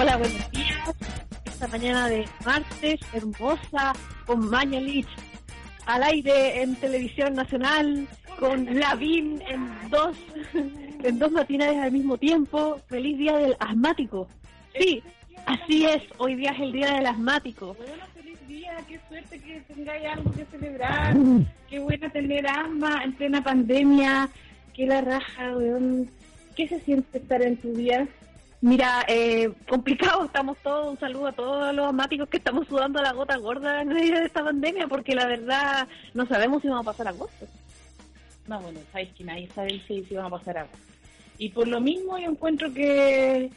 Hola, buenos días. Esta mañana de martes, hermosa, con Mañalich al aire en televisión nacional, con Lavín en dos, en dos matinales al mismo tiempo. Feliz día del asmático. Sí, así es. Hoy día es el día del asmático. Bueno, feliz día, qué suerte que tengáis algo que celebrar. Qué buena tener asma en plena pandemia. Qué la raja, weón. ¿Qué se siente estar en tu día? Mira, eh, complicado estamos todos. Un saludo a todos los asmáticos que estamos sudando la gota gorda en medio de esta pandemia, porque la verdad no sabemos si vamos a pasar agosto. No, bueno, sabéis que nadie sabe si, si van a pasar algo. Y por lo mismo yo encuentro que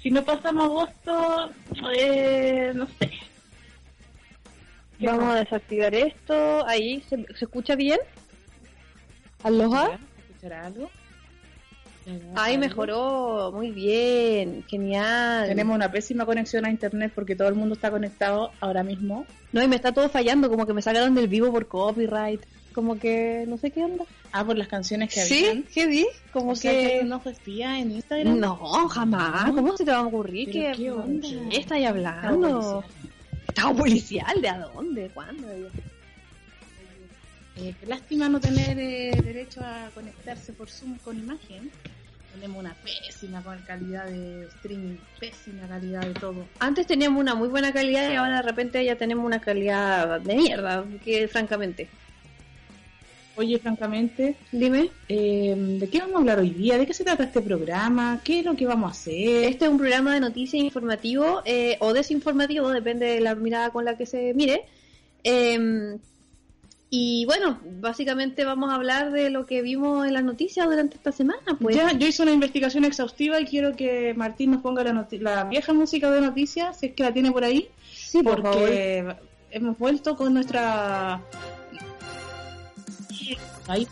si no pasamos agosto, eh, no sé. ¿Qué Vamos a desactivar esto. Ahí, ¿se, se escucha bien? ¿Aloha? ¿Escuchar algo? Ahí mejoró, muy bien, genial. Tenemos una pésima conexión a internet porque todo el mundo está conectado ahora mismo. No, y me está todo fallando, como que me sacaron del vivo por copyright. Como que no sé qué onda. Ah, por las canciones que ¿Sí? habían. ¿Qué vi? Como O sea, que ojo espía en Instagram. No, jamás. ¿Cómo se te va a ocurrir Pero que... qué onda. ¿Qué estáis Estado hablando? policial. ¿Estado policial? ¿De a dónde? ¿Cuándo? Eh, lástima no tener eh, derecho a conectarse por Zoom con imagen. Tenemos una pésima calidad de streaming, pésima calidad de todo. Antes teníamos una muy buena calidad y ahora de repente ya tenemos una calidad de mierda, que francamente. Oye, francamente, Dime. eh, ¿de qué vamos a hablar hoy día? ¿De qué se trata este programa? ¿Qué es lo que vamos a hacer? Este es un programa de noticias informativo eh, o desinformativo, depende de la mirada con la que se mire. Eh, y bueno, básicamente vamos a hablar de lo que vimos en las noticias durante esta semana. Pues. Ya, yo hice una investigación exhaustiva y quiero que Martín nos ponga la, la vieja música de noticias, si es que la tiene por ahí, sí, por favor. porque hemos vuelto con nuestra... Ahí.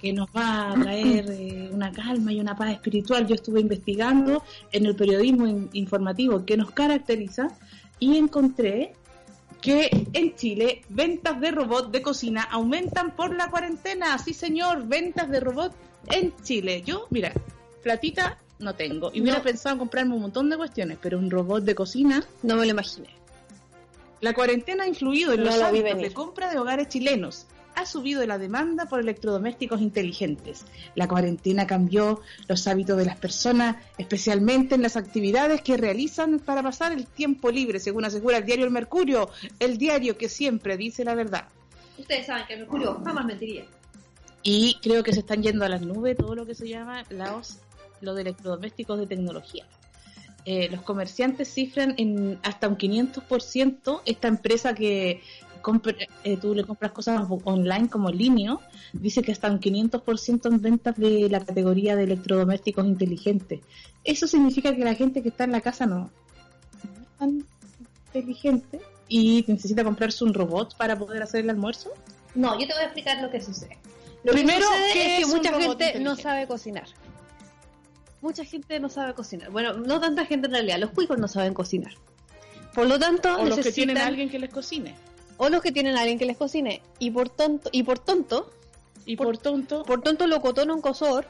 Que nos va a traer eh, una calma y una paz espiritual. Yo estuve investigando en el periodismo in- informativo que nos caracteriza y encontré que en Chile ventas de robots de cocina aumentan por la cuarentena. Sí, señor, ventas de robots en Chile. Yo, mira, platita no tengo. Y hubiera No. pensado en comprarme un montón de cuestiones, pero un robot de cocina. No me lo imaginé. La cuarentena ha influido en No los lo hábitos de compra de hogares chilenos. Ha subido la demanda por electrodomésticos inteligentes. La cuarentena cambió los hábitos de las personas, especialmente en las actividades que realizan para pasar el tiempo libre, según asegura el diario El Mercurio, el diario que siempre dice la verdad. Ustedes saben que el Mercurio jamás mentiría. Y creo que se están yendo a las nubes todo lo que se llama los, lo de electrodomésticos de tecnología. Eh, los comerciantes cifran en hasta un 500% esta empresa que compra- eh, tú le compras cosas online como Linio, dice que hasta un 500% en ventas de la categoría de electrodomésticos inteligentes. Eso significa que la gente que está en la casa no, no es tan inteligente y necesita comprarse un robot para poder hacer el almuerzo. No, yo te voy a explicar lo que sucede. Lo Primero, que sucede ¿qué es que mucha gente no sabe cocinar. Mucha gente no sabe cocinar. Bueno, no tanta gente en realidad. Los cuicos no saben cocinar. Por lo tanto, O los que necesitan- tienen a alguien que les cocine. O los que tienen a alguien que les cocine. Y por tonto, y por tonto, Y Por- por, tonto, por tonto lo cotón un cosor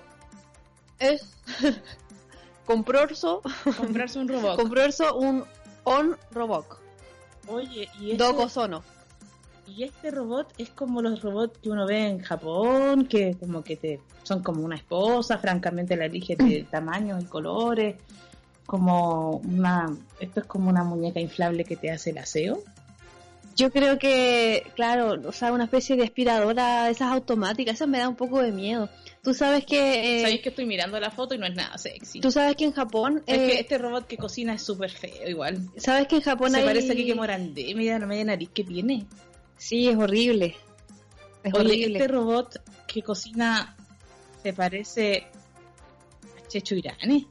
es comprarse, comprarse un robot. comprarse un on robot. Oye, y Do esto, cosono. Y este robot es como los robots que uno ve en Japón, que como que te son como una esposa, francamente la elige de tamaños y colores, como una, esto es como una muñeca inflable que te hace el aseo. Yo creo que, claro, o sea, una especie de aspiradora esas automáticas, eso me da un poco de miedo. Tú sabes que... Eh, Sabéis que estoy mirando la foto y no es nada sexy. Tú sabes que en Japón... Es que eh, este robot que cocina es súper feo igual. ¿Sabes que en Japón Se parece aquí que Morandé, mira la media nariz que tiene. Sí, es horrible. Es horrible. Este robot que cocina se parece a Checho Irane.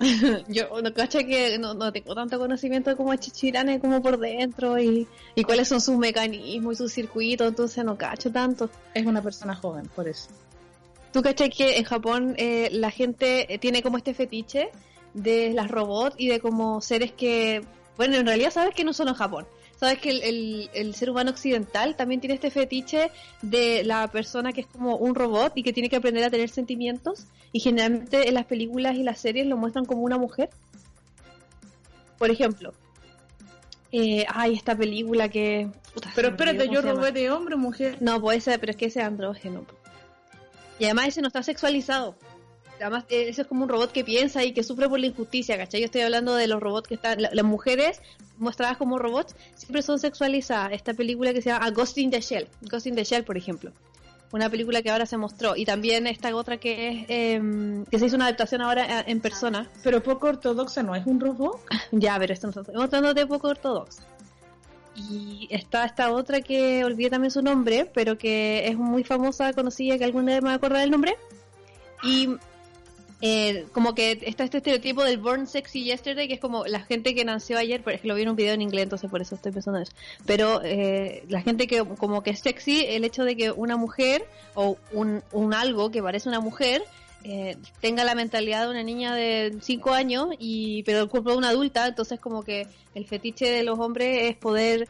yo no cacha que no, tengo tanto conocimiento como Chichirane como por dentro y, y cuáles son sus mecanismos y sus circuitos, entonces no cacho tanto. Es una persona joven, por eso. ¿Tú cachas que en Japón eh, la gente eh, tiene como este fetiche de las robots y de como seres que, bueno, en realidad sabes que no solo en Japón, sabes que el, el, ser humano occidental también tiene este fetiche de la persona que es como un robot y que tiene que aprender a tener sentimientos y generalmente en las películas y las series lo muestran como una mujer. Por ejemplo, eh, ay, esta película que... pero espérate, yo robé de hombre o mujer. No, puede ser, pero es que ese es andrógeno. Y además ese no está sexualizado. Además, eh, ese es como un robot que piensa y que sufre por la injusticia, ¿cachai? Yo estoy hablando de los robots que están... las mujeres mostradas como robots siempre son sexualizadas. Esta película que se llama Ghost in the Shell. Ghost in the Shell, por ejemplo. Una película que ahora se mostró. Y también esta otra que es... Em, que se hizo una adaptación ahora en persona. Pero poco ortodoxa, ¿no es un robot? ya, pero estamos hablando de poco ortodoxa. Y está esta otra que olvidé también su nombre, pero que es muy famosa, conocida, que alguna vez me acordar del nombre. Y eh, como que está este estereotipo del Born Sexy Yesterday, que es como la gente que nació ayer, pero es que lo vi en un video en inglés, entonces por eso estoy pensando en eso. Pero eh, la gente que como que es sexy, el hecho de que una mujer o un, un algo que parece una mujer eh, tenga la mentalidad de una niña de 5 años, y pero el cuerpo de una adulta, entonces como que el fetiche de los hombres es poder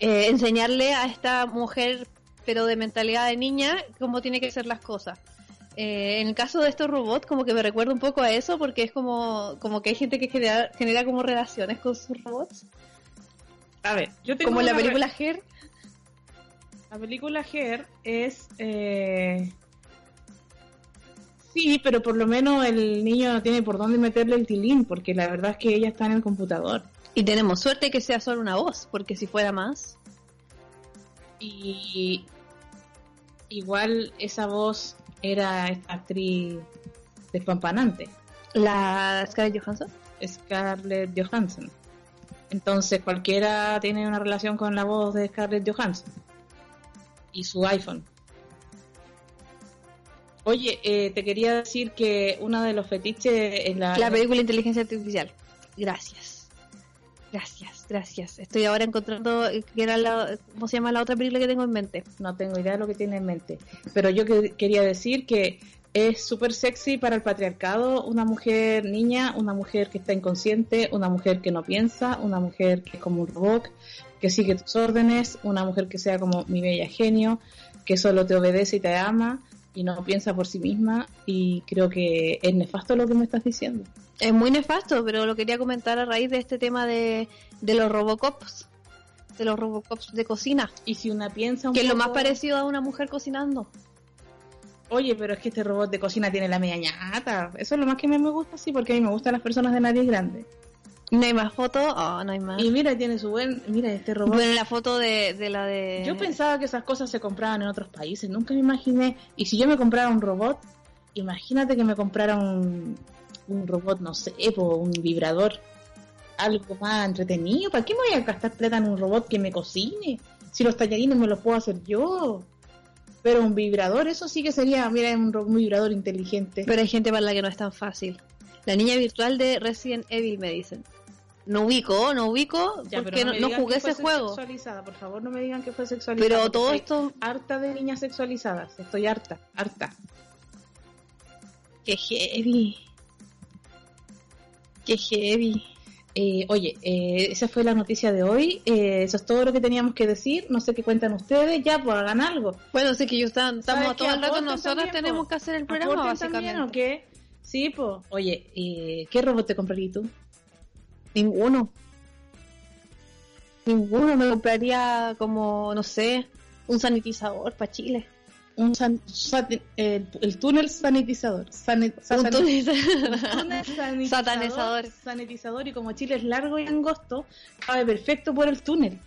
eh, enseñarle a esta mujer, pero de mentalidad de niña, cómo tiene que ser las cosas. Eh, en el caso de estos robots, como que me recuerda un poco a eso, porque es como, como que hay gente que genera, genera como relaciones con sus robots. A ver, yo tengo Como la película Her. La película Her es eh, Sí, pero por lo menos el niño no tiene por dónde meterle el tilín, porque la verdad es que ella está en el computador. Y tenemos suerte que sea solo una voz, porque si fuera más. Y igual esa voz era esta actriz despampanante. ¿La Scarlett Johansson? Scarlett Johansson. Entonces cualquiera tiene una relación con la voz de Scarlett Johansson. Y su iPhone. Oye, eh, te quería decir que uno de los fetiches en la... La película Inteligencia Artificial. Gracias. Gracias, gracias. Estoy ahora encontrando eh, que era la, ¿cómo se llama la otra película que tengo en mente? No tengo idea de lo que tiene en mente. Pero yo quería decir que es súper sexy para el patriarcado una mujer niña, una mujer que está inconsciente, una mujer que no piensa, una mujer que es como un robot, que sigue tus órdenes, una mujer que sea como mi bella genio, que solo te obedece y te ama, y no piensa por sí misma y creo que es nefasto lo que me estás diciendo. Es muy nefasto, pero lo quería comentar a raíz de este tema de, de los Robocops, de los Robocops de cocina. Y si una piensa un Que es lo más parecido a una mujer cocinando. Oye, pero es que este robot de cocina tiene la media ñata. Eso es lo más que me gusta, sí, porque a mí me gustan las personas de nariz grande. ¿No hay más fotos? Oh, no hay más. Y mira, tiene su buen... Mira, este robot... Bueno, la foto de, de, la de... Yo pensaba que esas cosas se compraban en otros países. Nunca me imaginé... Y si yo me comprara un robot, imagínate que me comprara un, un robot, no sé, o un vibrador. Algo más entretenido. ¿Para qué me voy a gastar plata en un robot que me cocine? Si los tallarines me los puedo hacer yo. Pero un vibrador, eso sí que sería, mira, un, un vibrador inteligente. Pero hay gente para la que no es tan fácil. La niña virtual de Resident Evil, me dicen. No ubico, no ubico, porque no, jugué ese juego. Sexualizada, por favor, no me digan que fue sexualizada. Pero todo esto. Harta de niñas sexualizadas, estoy harta, harta. Qué heavy. Qué heavy. Eh, oye, eh, esa fue la noticia de hoy. Eh, eso es todo lo que teníamos que decir. No sé qué cuentan ustedes. Ya, pues hagan algo. Bueno, sé que yo estamos todo el rato. Nosotros tenemos que hacer el programa, básicamente. ¿o qué? Sí, pues. Oye, ¿qué robot te comprarías tú? Ninguno. Ninguno me compraría como, no sé, un sanitizador para Chile. Un san- el, el túnel sanitizador. Sani- Un satan- túnel- túnel sanitizador, Satanizador. sanitizador y como Chile es largo y angosto, cabe perfecto por el túnel.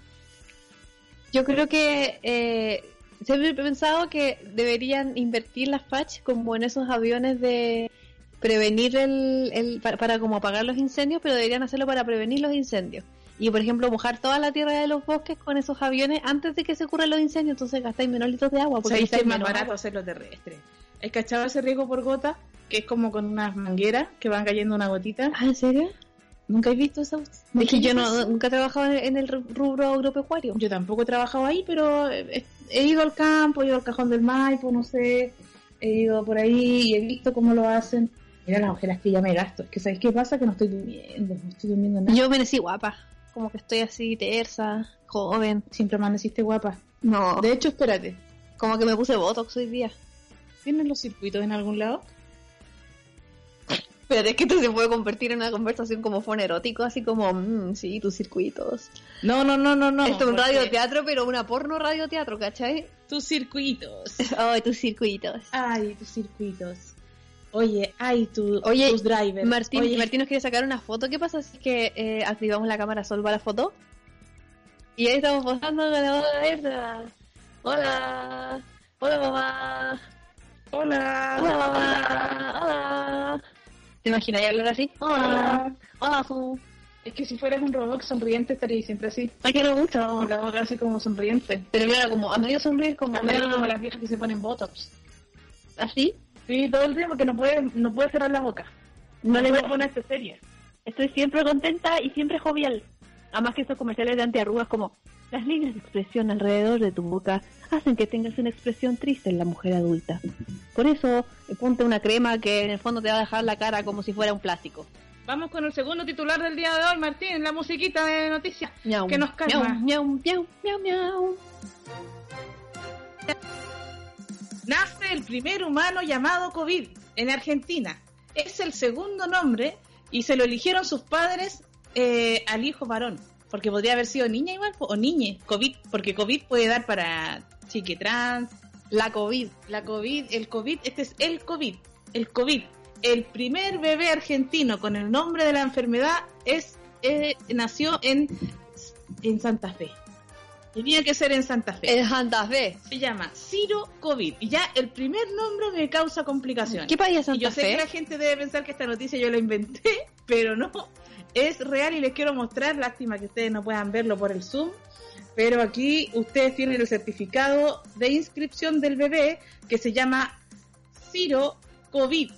Yo creo que eh, siempre he pensado que deberían invertir las patch como en esos aviones de prevenir el, el para, para como apagar los incendios, pero deberían hacerlo para prevenir los incendios. Y por ejemplo, mojar toda la tierra de los bosques con esos aviones antes de que se ocurran los incendios, entonces gastáis menos litros de agua. Porque Porque es más barato agua. hacerlo terrestre. ¿Has cachado ese riego por gota? Que es como con unas mangueras que van cayendo una gotita. Ah, ¿en serio? ¿Nunca he visto eso? Es que yo no, nunca he trabajado en, en el rubro agropecuario. Yo tampoco he trabajado ahí, pero he, he ido al campo, he ido al cajón del Maipo, no sé, he ido por ahí y he visto cómo lo hacen. Mira las ojeras que ya me gasto. Es que ¿sabéis qué pasa? Que no estoy durmiendo, no estoy durmiendo nada. Yo amanecí guapa, como que estoy así tersa, joven. Siempre amaneciste guapa. No, De hecho, espérate, como que me puse botox hoy día. ¿tienes los circuitos en algún lado? Pero es que esto se puede convertir en una conversación como fonerótico, así como, mm, sí, tus circuitos. No, no, no, no, no. Esto es un radioteatro, pero una porno radioteatro, ¿cachai? Tus circuitos. Ay, tus circuitos. Ay, tus circuitos. Oye, ay, tu, Oye, tus drivers. Martín, Oye, Martín nos quiere sacar una foto. ¿Qué pasa si es que eh, activamos la cámara sol para la foto? Y ahí estamos posando con la boca abierta. Hola. Hola, mamá. Hola. Hola, mamá. Hola. ¿Te imaginas hablar así? Hola. Hola. Es que si fueras un robot sonriente estaría siempre así. Ay, quiero mucho. Con la boca así como sonriente. Pero claro, como a medio sonreír, como, A medio como las viejas que se ponen botox. así. Sí, todo el tiempo que no puede, no puede cerrar la boca. No le voy ponerse seria. Estoy siempre contenta y siempre jovial. Además que esos comerciales de antiarrugas como las líneas de expresión alrededor de tu boca hacen que tengas una expresión triste en la mujer adulta. Por eso, eh, ponte una crema que en el fondo te va a dejar la cara como si fuera un plástico. Vamos con el segundo titular del día de hoy, Martín, la musiquita de noticias. Que nos calma. Miau, miau, miau, miau, miau. Nace el primer humano llamado COVID en Argentina. Es el segundo nombre y se lo eligieron sus padres eh, al hijo varón. Porque podría haber sido niña igual o niñe, COVID, porque COVID puede dar para chique trans, La COVID. la COVID, el COVID, este es el COVID, el COVID. El primer bebé argentino con el nombre de la enfermedad es eh, nació en, en Santa Fe. Tenía que ser en Santa Fe. El Santa Fe. Se llama Ciro COVID. Y ya el primer nombre me causa complicaciones. ¿Qué país es Y Santa yo sé que la gente debe pensar que esta noticia yo la inventé, pero no. Es real y les quiero mostrar. Lástima que ustedes no puedan verlo por el Zoom. Pero aquí ustedes tienen el certificado de inscripción del bebé que se llama Ciro COVID.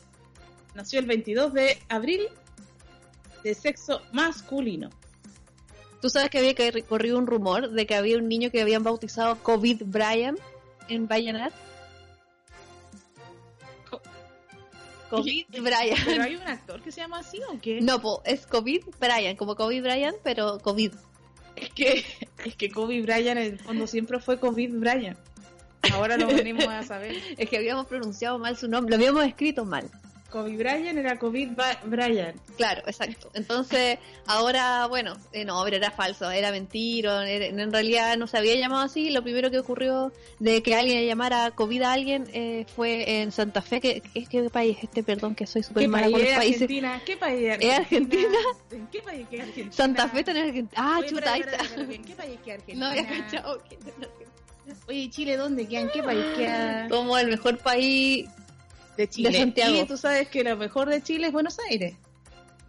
Nació el 22 de abril de sexo masculino. Tú sabes que había que- corrido un rumor de que había un niño que habían bautizado COVID Brian en Vallenar. Co- COVID ¿Pero Brian. hay un actor que se llama así o qué? No, po, es COVID Brian, como COVID Brian, pero COVID. Es que, es que Kobe Bryant en el fondo siempre fue COVID Bryant. Ahora lo venimos a saber. Es que habíamos pronunciado mal su nombre, lo habíamos escrito mal. Kobe Bryant era COVID Bryant. Claro, exacto. Entonces, ahora, bueno, eh, no, pero era falso, era mentira, era- en realidad no se había llamado así. Lo primero que ocurrió de que alguien llamara COVID a alguien eh, fue en Santa Fe. ¿Qué, qué, qué país es este? Perdón, que soy súper ¿Qué mala con los es países. Argentina? ¿Qué país es ¿Es Argentina? ¿En qué país es Argentina? Santa Fe tenés que... Ah, Oye, chuta, ahí está. ¿En qué país queda Argentina? No había cachado. que- Oye, ¿Chile dónde queda? ¿En qué país queda? Como el mejor país De Chile. Santiago. Y tú sabes que lo mejor de Chile es Buenos Aires.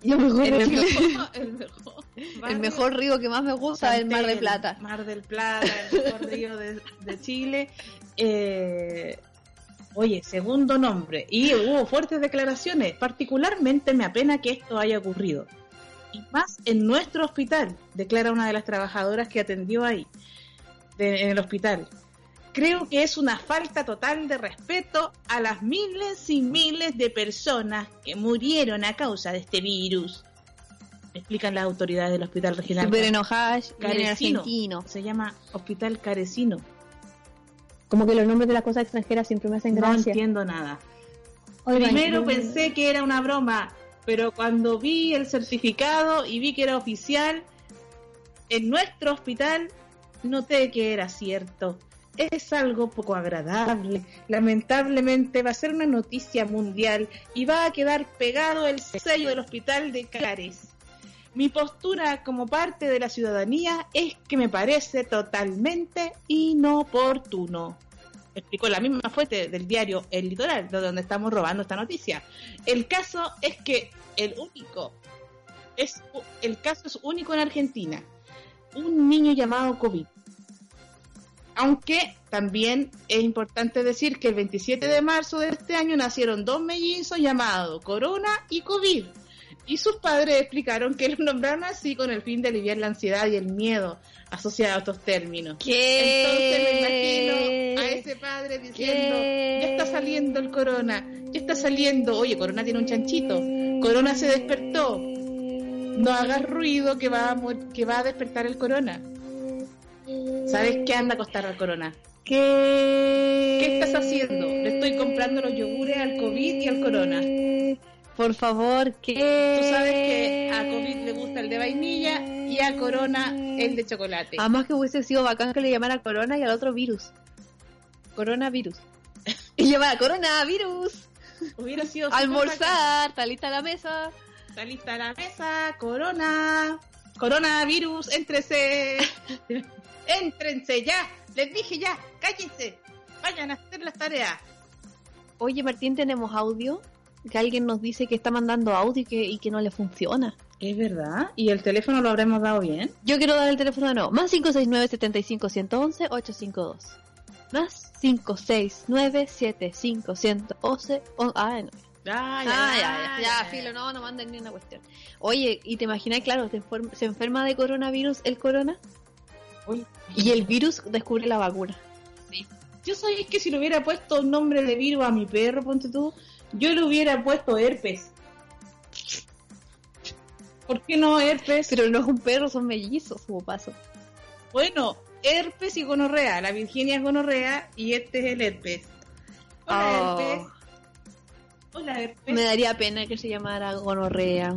Mejor El de mejor, el mejor, El barrio mejor río que más me gusta es el Mar de Santel, Plata. Mar del Plata, el mejor río de, de Chile. Eh, oye, segundo nombre. Y hubo fuertes declaraciones. Particularmente me apena que esto haya ocurrido. Y más en nuestro hospital, declara una de las trabajadoras que atendió ahí, de- en el hospital. Creo que es una falta total de respeto a las miles y miles de personas que murieron a causa de este virus. Explican las autoridades del Hospital Regional. Súper enojadas, Carecino. argentino. Se llama Hospital Carecino. Como que los nombres de las cosas extranjeras siempre me hacen No gracia. entiendo nada. Oigan, Primero pensé que era una broma, pero cuando vi el certificado y vi que era oficial, en nuestro hospital noté que era cierto. Es algo poco agradable. Lamentablemente va a ser una noticia mundial y va a quedar pegado el sello del hospital de Cares. Mi postura como parte de la ciudadanía es que me parece totalmente inoportuno. Explicó la misma fuente del diario El Litoral, de donde estamos robando esta noticia. El caso es que el único, es, el caso es único en Argentina. Un niño llamado COVID. Aunque también es importante decir que el 27 de marzo de este año nacieron dos mellizos llamados Corona y COVID y sus padres explicaron que lo nombraron así con el fin de aliviar la ansiedad y el miedo asociados a estos términos. ¿Qué? Entonces me imagino a ese padre diciendo, ya está saliendo el corona, ya está saliendo, oye, corona tiene un chanchito, corona se despertó, no hagas ruido que va a, que va a despertar el corona. ¿Sabes qué anda a costar al corona? ¿Qué? ¿Qué estás haciendo? Le estoy comprando los yogures al COVID y al corona. Por favor, ¿qué? Tú sabes que a COVID le gusta el de vainilla y a Corona el de chocolate. Además que hubiese sido bacán que le llamara Corona y al otro virus. Coronavirus. y llamara Coronavirus. Hubiera sido Almorzar, está lista la mesa. Está lista la mesa, Corona. Coronavirus, éntrese. Éntrense ya. Les dije ya, cállense. Vayan a hacer las tareas. Oye, Martín, tenemos audio que alguien nos dice que está mandando audio y que, y que no le funciona. Es verdad. ¿Y el teléfono lo habremos dado bien? Yo quiero dar el teléfono de nuevo. Más 569-75-111-852. Más 569-75-111. Ah, no. Ah, ya, ah, ya, ya, ya, filo, no, no manden ni una cuestión. Oye, ¿y te imaginas, claro, se, se enferma de coronavirus el corona? Uy. Y el virus descubre la vacuna. Sí. Yo sabía que si le hubiera puesto un nombre de virus a mi perro, ponte tú, yo le hubiera puesto herpes. ¿Por qué no herpes? Pero no es un perro, son mellizos, como paso. Bueno, herpes y gonorrea. La Virginia es gonorrea y este es el herpes. Hola, Oh. herpes. Hola, herpes. Me daría pena que se llamara gonorrea.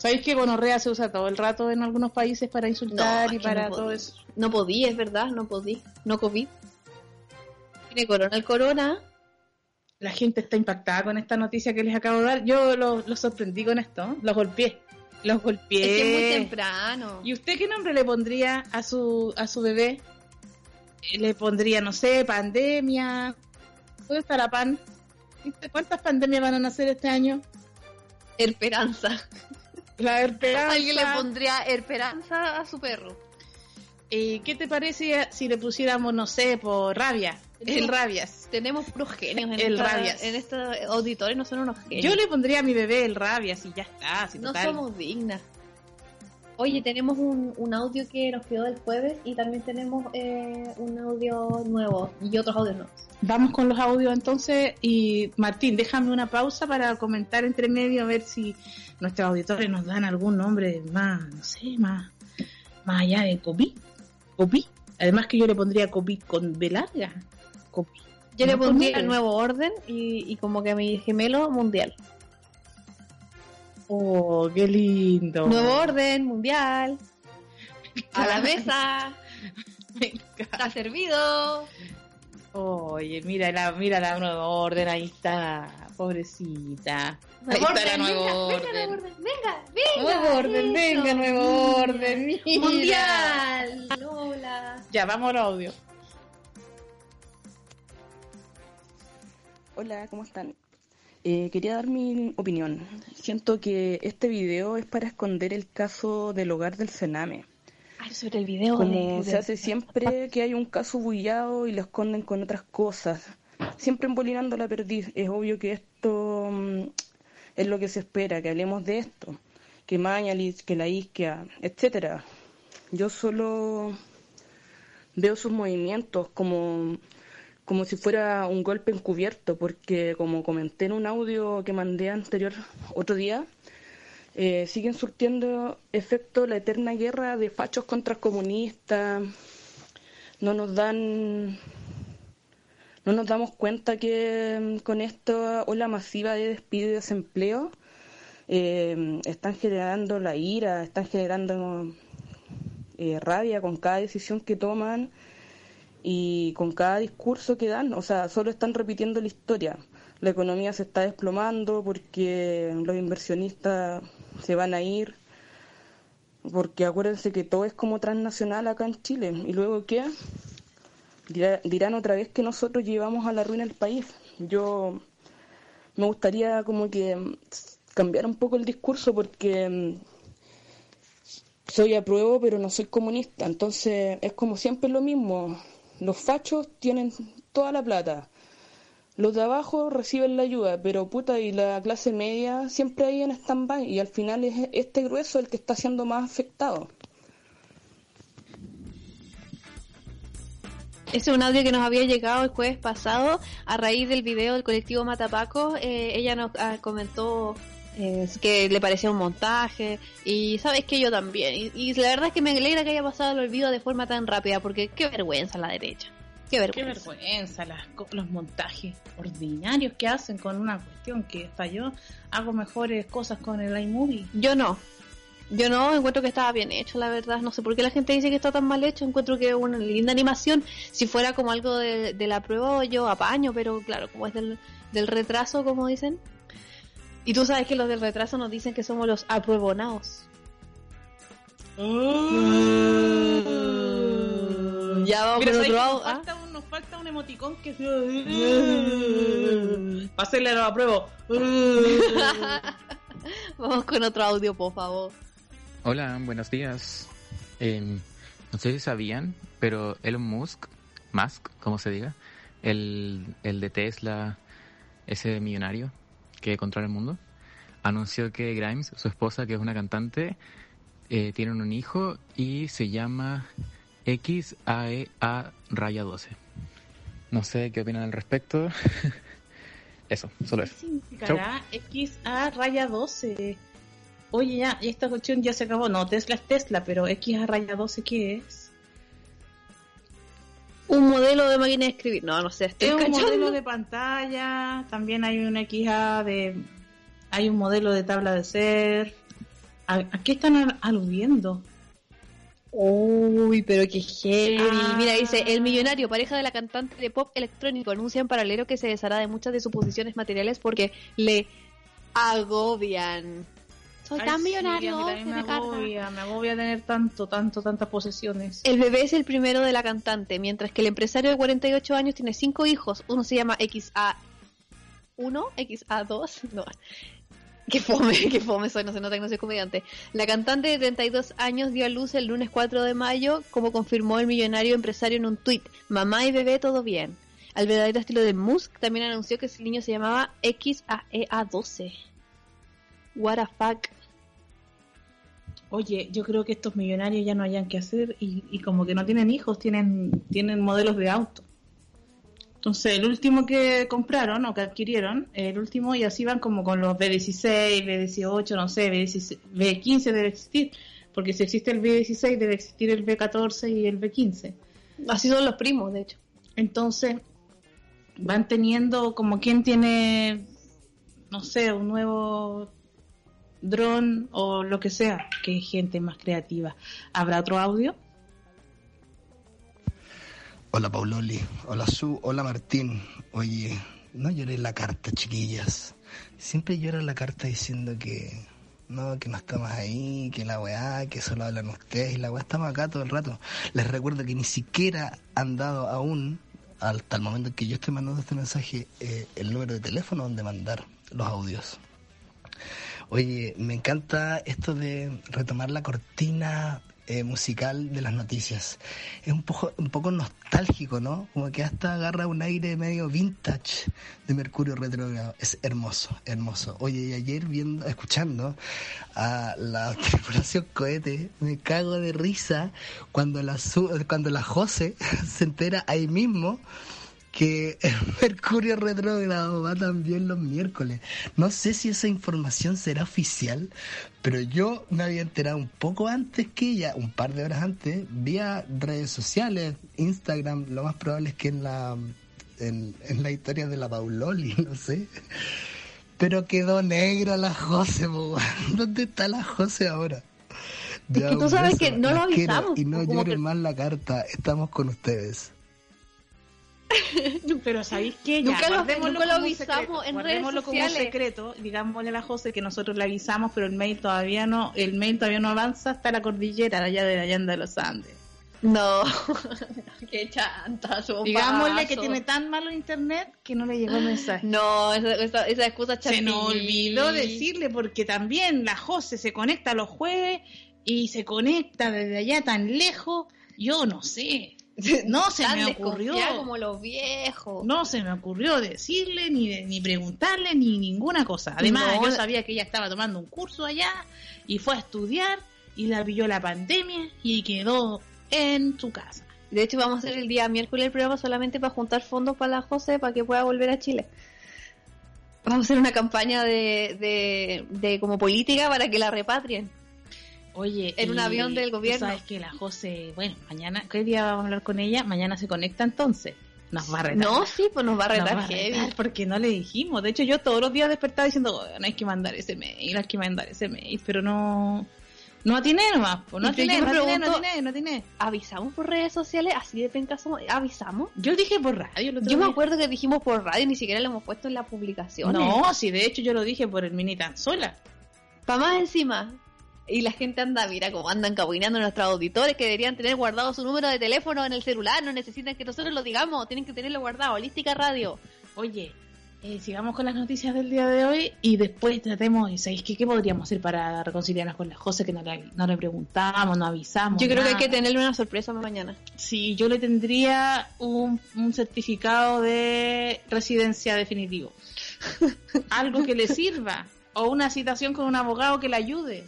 ¿Sabéis que gonorrea se usa todo el rato en algunos países para insultar No, y para no todo podí. eso? No podí, es verdad, no podí. No COVID. Tiene corona el corona. La gente está impactada con esta noticia que les acabo de dar. Yo los lo sorprendí con esto. Los golpeé. Los golpeé. Es que es muy temprano. ¿Y usted qué nombre le pondría a su a su bebé? Le pondría, no sé, pandemia. ¿Dónde está la pan? ¿Viste ¿Cuántas pandemias van a nacer este año? Esperanza. La esperanza. Alguien le pondría esperanza a su perro. Eh, ¿Qué te parece si le pusiéramos, no sé, por rabia? El rabias. Tenemos puros genios en, El esta- rabias. en estos auditores, no son unos genios. Yo le pondría a mi bebé el rabias y ya está. si No total. somos dignas. Oye, tenemos un, un audio que nos quedó del jueves y también tenemos eh, un audio nuevo y otros audios nuevos. Vamos con los audios entonces y Martín, déjame una pausa para comentar entre medio a ver si nuestros auditores nos dan algún nombre más, no sé, más, más allá de Copi. Copi. Además que yo le pondría Copi con B larga. Copi. Yo No le pondría nuevo orden y, y como que mi gemelo mundial. Oh, qué lindo. Nuevo orden mundial. A la mesa. Está servido. Oye, mira la, mira la nueva orden, ahí está, pobrecita. Ahí Nuevo está la orden, nueva venga, orden. venga, nuevo orden. Venga, venga. Nuevo orden, eso. venga, nuevo orden. mira. Mundial. Lola. Ya, vamos al audio. Hola, ¿cómo están? Eh, quería dar mi opinión. Siento que este video es para esconder el caso del hogar del Sename. Ay, sobre el video. Como de- se hace siempre que hay un caso bullado y lo esconden con otras cosas. Siempre embolinando la perdiz. Es obvio que esto mm, es lo que se espera, que hablemos de esto. Que Mañalich, que la isquia, etcétera. Yo solo veo sus movimientos como, como si fuera un golpe encubierto, porque como comenté en un audio que mandé anterior otro día, eh, siguen surtiendo efecto la eterna guerra de fachos contra comunistas. No nos dan, no nos damos cuenta que mm, con esta ola masiva de despido y desempleo eh, están generando la ira, están generando eh, rabia con cada decisión que toman y con cada discurso que dan. O sea, solo están repitiendo la historia. La economía se está desplomando porque los inversionistas se van a ir. Porque acuérdense que todo es como transnacional acá en Chile. ¿Y luego qué? dirán otra vez que nosotros llevamos a la ruina el país. Yo me gustaría como que cambiar un poco el discurso porque mm, soy apruebo pero no soy comunista. Entonces es como siempre lo mismo. Los fachos tienen toda la plata. Los de abajo reciben la ayuda, pero puta, y la clase media siempre ahí en stand-by y al final es este grueso el que está siendo más afectado. Ese es un audio que nos había llegado el jueves pasado a raíz del video del colectivo Matapaco. Eh, ella nos ah, comentó eh, que le parecía un montaje y sabes que yo también. Y, la verdad es que me alegra que haya pasado el olvido de forma tan rápida porque qué vergüenza la derecha. Qué vergüenza. Qué vergüenza los montajes ordinarios que hacen con una cuestión que hasta yo hago mejores cosas con el iMovie. Yo no. Yo no, encuentro que estaba bien hecho, la verdad. No sé por qué la gente dice que está tan mal hecho. Encuentro que es una linda animación. Si fuera como algo de, la prueba, yo apaño, pero claro, como es del, del retraso, como dicen. Y tú sabes que los del retraso nos dicen que somos los apruebonados. Mm. Ya vamos Mira, otro nos, ¿ah? falta un, nos falta un emoticón que se... Pásenle lo apruebo. vamos con otro audio, por favor. Hola, buenos días. Em, no sé si sabían, pero Elon Musk, Musk, como se diga, el, el de Tesla, ese millonario que controla el mundo, anunció que Grimes, su esposa, que es una cantante, eh, tiene un hijo y se llama XAEA raya 12. No sé qué opinan al respecto. eso, solo eso. ¿Qué significará XA raya 12? oye, ya, esta cuestión ya se acabó. No, Tesla es Tesla, pero X a raya 12, ¿qué es? Un modelo de máquina de escribir. No, no sé, estoy Es un modelo de pantalla, también hay un XA de... Hay un modelo de tabla de ser. ¿A, qué están aludiendo? Uy, pero qué heavy. Ah. Mira, dice, el millonario, pareja de la cantante de pop electrónico, anuncia en paralelo que se deshará de muchas de sus posiciones materiales porque le agobian. Soy tan millonario. me, agobia, me agobia tener tanto, tanto, tantas posesiones. El bebé es el primero de la cantante, mientras que el empresario de 48 años tiene cinco hijos. Uno se llama XA1, XA2, no. Qué fome, qué fome soy, no se nota que no soy comediante. La cantante de 32 años dio a luz el lunes 4 de mayo, como confirmó el millonario empresario en un tuit. Mamá y bebé todo bien. Al verdadero estilo de Musk también anunció que ese niño se llamaba XAEA12. What a fuck oye, yo creo que estos millonarios ya no hayan que hacer y, como que no tienen hijos, tienen, tienen modelos de auto. Entonces, el último que compraron o que adquirieron, el último, y así van como con los B16, B18, no sé, B, 15 debe existir, porque si existe el B16 debe existir el B14 y el B15. Así son los primos, de hecho. Entonces, van teniendo como quien tiene, no sé, un nuevo dron o lo que sea, que es gente más creativa. ¿Habrá otro audio? Hola Pauloli, hola Su, hola Martín. Oye, no lloré la carta, chiquillas. Siempre llora la carta diciendo que no, que no estamos ahí, que la weá, que solo hablan ustedes y la weá estamos acá todo el rato. Les recuerdo que ni siquiera han dado aún, hasta el momento en que yo estoy mandando este mensaje, eh, el número de teléfono donde mandar los audios. Oye, me encanta esto de retomar la cortina eh, musical de las noticias. Es un poco, un poco nostálgico, ¿no? Como que hasta agarra un aire medio vintage de Mercurio Retrógrado. Es hermoso, hermoso. Oye, y ayer viendo, escuchando a la tripulación cohete, me cago de risa cuando la, cuando la Jose se entera ahí mismo que el Mercurio retrógrado va también los miércoles. No sé si esa información será oficial, pero yo me había enterado un poco antes que ella, un par de horas antes, vía redes sociales, Instagram, lo más probable es que en la en, la historia de la Pauloli, no sé. Pero quedó negra la Jose, ¿dónde está la Jose ahora? Ya, que tú sabes que no lo avisamos, Y no lloren más la carta, estamos con ustedes. Pero ¿sabéis qué? Ya, Nunca lo- guardémoslo nunca lo como avisamos secreto, en guardémoslo redes como sociales. secreto, digámosle a la José que nosotros le avisamos, pero el mail todavía no, el mail todavía no avanza hasta la cordillera de allá de Allende de los Andes. No, qué chanta, Digámosle que tiene tan malo internet que no le llegó el mensaje. No, esa, esa, esa excusa Se nos olvidó decirle porque también la José se conecta los jueves y se conecta desde allá tan lejos. Yo no sé. No se Tan me ocurrió. como los viejos. No se me ocurrió decirle, ni, de- ni preguntarle, ni ninguna cosa. Además, No. yo sabía que ella estaba tomando un curso allá y fue a estudiar y la pilló la pandemia y quedó en su casa. De hecho, vamos a hacer el día miércoles el programa solamente para juntar fondos para la José para que pueda volver a Chile. Vamos a hacer una campaña de, de, de como política para que la repatrien. Oye, En un avión del gobierno. sabes que la José, bueno, mañana, ¿qué día vamos a hablar con ella? Mañana se conecta entonces. Nos va a retar. No, sí, pues nos va a retar va a heavy. retar porque no le dijimos. De hecho, yo todos los días despertaba diciendo, "Oh, no hay que mandar ese mail, hay que mandar ese mail, pero no, no atiné nomás, pues, no atiné, no atiné, no pregunto- atiné, no atiné. ¿Avisamos por redes sociales? Así de penca somos. ¿Avisamos? Yo dije por radio. Yo me acuerdo que dijimos por radio, ni siquiera lo hemos puesto en la publicación. No, sí, de hecho yo lo dije por el mini tan sola. Para más encima. Y la gente anda, mira cómo andan cabuineando nuestros auditores que deberían tener guardado su número de teléfono en el celular. No necesitan que nosotros lo digamos, tienen que tenerlo guardado. Holística Radio. Oye, eh, sigamos con las noticias del día de hoy y después tratemos, ¿sabéis qué, qué podríamos hacer para reconciliarnos con la José que no le, no le preguntamos, no avisamos? Yo creo que hay que tenerle una sorpresa mañana. Sí, yo le tendría un, un certificado de residencia definitivo. Algo que le sirva. O una citación con un abogado que le ayude.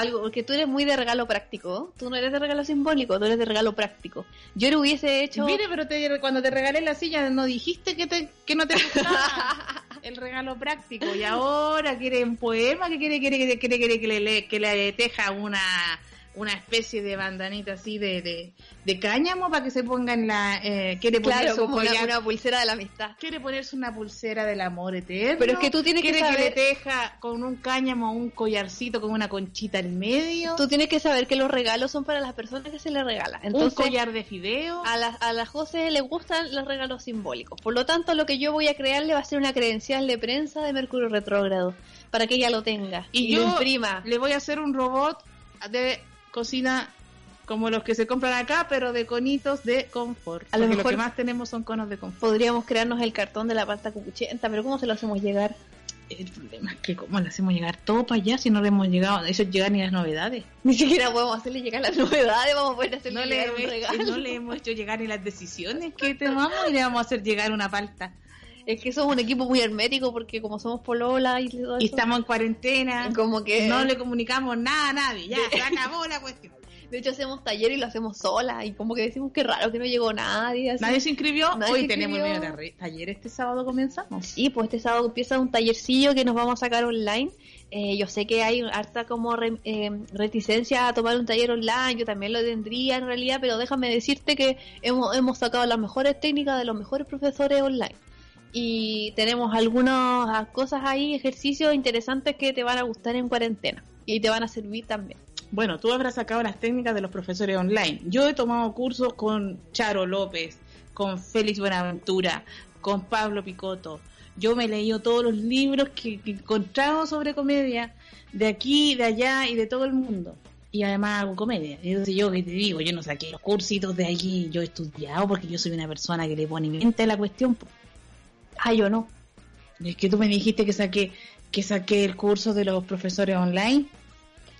Algo, porque tú eres muy de regalo práctico. Tú no eres de regalo simbólico, tú eres de regalo práctico. Yo le hubiese hecho. Mire, pero te- cuando te regalé la silla no dijiste que, te, que no te gustaba el regalo práctico y ahora quiere un poema que quiere, quiere, quiere, quiere, quiere que, le, le- que le teja una, una especie de bandanita así de, de, de cáñamo para que se ponga en la... Eh, quiere claro, ponerse un como una, pulsera de la amistad. Quiere ponerse una pulsera del amor eterno. Pero es que tú tienes que quiere saber- que le teja con un cáñamo un collarcito con una conchita en medio. Tú tienes que saber que los regalos son para las personas que se les regala. un Entonces, collar de fideo. a la, a la José le gustan los regalos simbólicos. Por lo tanto, lo que yo voy a crearle va a ser una credencial de prensa de Mercurio retrógrado. Para que ella lo tenga. Y Y, yo lo imprima. le voy a hacer un robot de cocina como los que se compran acá, pero de conitos de confort. A lo mejor- que más tenemos son conos de confort. Podríamos crearnos el cartón de la pasta cupuchenta, pero ¿cómo se lo hacemos llegar? El problema es que cómo le hacemos llegar todo para allá si no le hemos llegado, eso llegar ni las novedades. Ni siquiera podemos hacerle llegar las novedades, vamos a poder hacerle No le, llegar un hemos- regalo. no le hemos hecho llegar ni las decisiones que tomamos y le vamos a hacer llegar una palta. Es que somos un equipo muy hermético porque como somos polola y todo Y eso, estamos en cuarentena, como que no le comunicamos nada a nadie, ya se acabó la cuestión. de hecho hacemos taller y lo hacemos sola y como que decimos que raro que no llegó nadie. así. Nadie se inscribió, Nadie hoy se tenemos el inscribió. medio taller, este sábado comenzamos. Y pues este sábado empieza un tallercillo que nos vamos a sacar online. Eh, yo sé que hay harta como re- eh, reticencia a tomar un taller online, yo también lo tendría en realidad, pero déjame decirte que hemos, hemos sacado las mejores técnicas de los mejores profesores online. Y tenemos algunas cosas ahí, ejercicios interesantes que te van a gustar en cuarentena y te van a servir también. Bueno, tú habrás sacado las técnicas de los profesores online. Yo he tomado cursos con Charo López, con Félix Buenaventura, con Pablo Picotto. Yo me he leído todos los libros que, que encontramos sobre comedia de aquí, de allá y de todo el mundo. Y además hago comedia. Entonces yo que te digo, yo no saqué los cursitos de allí, yo he estudiado porque yo soy una persona que le pone mente a la cuestión. Ah, yo no. Es que tú me dijiste que saqué, que saqué el curso de los profesores online.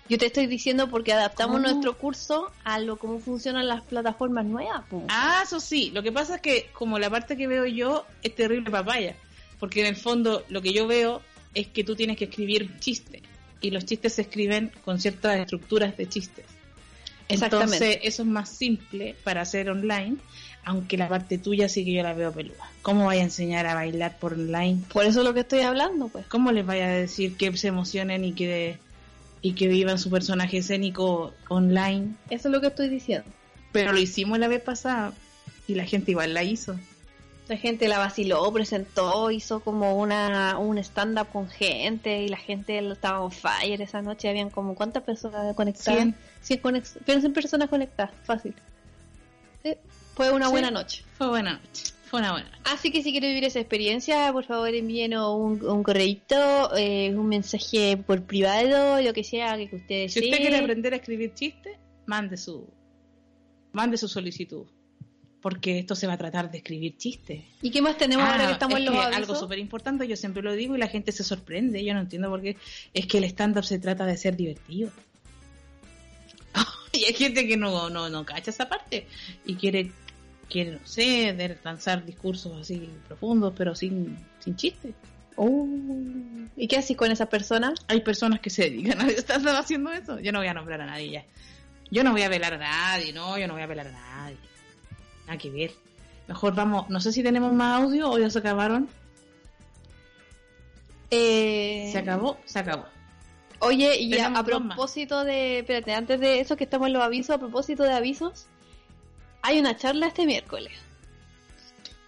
Yo te estoy diciendo porque adaptamos ¿Cómo? nuestro curso a lo cómo funcionan las plataformas nuevas. po. Ah, eso sí. Lo que pasa es que como la parte que veo yo es terrible papaya. Porque en el fondo lo que yo veo es que tú tienes que escribir chistes. Y los chistes se escriben con ciertas estructuras de chistes. Exactamente. Entonces eso es más simple para hacer online. Aunque la parte tuya sí que yo la veo peluda. ¿Cómo vaya a enseñar a bailar por online? Por eso es lo que estoy hablando, pues. ¿Cómo les vaya a decir que se emocionen y que, y que vivan su personaje escénico online? Eso es lo que estoy diciendo. Pero lo hicimos la vez pasada y la gente igual la hizo. La gente la vaciló, presentó, hizo como una un stand-up con gente y la gente estaba on fire esa noche. Habían como cuántas personas conectadas. 100. 100, conex- 100 personas conectadas, fácil. Sí, fue una Sí. buena noche. Fue buena noche. Fue una buena noche. Así que si quieren vivir esa experiencia, por favor envíenos un, un correíto, eh, un mensaje por privado, lo que sea que ustedes Si usted quiere aprender a escribir chistes, mande su, mande su solicitud. Porque esto se va a tratar de escribir chistes. ¿Y qué más tenemos ahora Ah, que estamos es en los que algo súper importante, yo siempre lo digo y la gente se sorprende. Yo no entiendo por qué. Es que el stand-up se trata de ser divertido. y hay gente que no, no, no cacha esa parte y quiere, quiere no sé, de lanzar discursos así profundos, pero sin, sin chistes. Oh. ¿Y qué haces con esas personas? Hay personas que se dedican a estar haciendo eso. Yo no voy a nombrar a nadie ya. Yo no voy a velar a nadie, no, yo no voy a velar a nadie. Nada que ver. Mejor vamos, no sé si tenemos más audio o ya se acabaron. Eh, Se acabó, se acabó. Oye, y a, a propósito de, espérate, antes de eso que estamos en los avisos, a propósito de avisos, hay una charla este miércoles.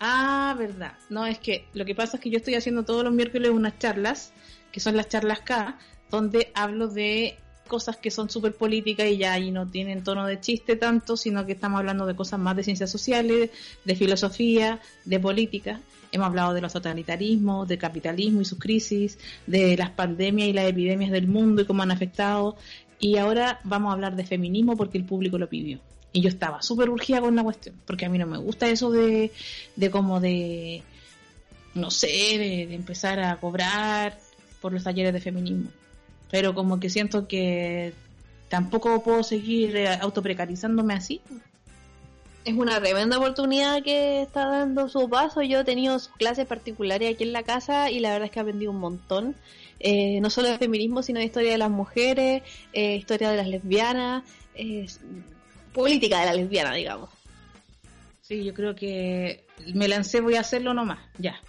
Ah, verdad. No, es que lo que pasa es que yo estoy haciendo todos los miércoles unas charlas, que son las charlas K, donde hablo de cosas que son súper políticas y ya ahí no tienen tono de chiste tanto, sino que estamos hablando de cosas más de ciencias sociales, de filosofía, de política. Hemos hablado de los totalitarismos, del capitalismo y sus crisis, de las pandemias y las epidemias del mundo y cómo han afectado. Y ahora vamos a hablar de feminismo porque el público lo pidió. Y yo estaba súper urgida con la cuestión, porque a mí no me gusta eso de, de como de, no sé, de, empezar a cobrar por los talleres de feminismo. Pero como que siento que tampoco puedo seguir eh, autoprecarizándome así. Es una tremenda oportunidad que está dando su paso. Yo he tenido clases particulares aquí en la casa y la verdad es que he aprendido un montón. Eh, no solo de feminismo, sino de historia de las mujeres, eh, historia de las lesbianas, eh, política de la lesbiana, digamos. Sí, yo creo que me lancé, voy a hacerlo nomás, ya.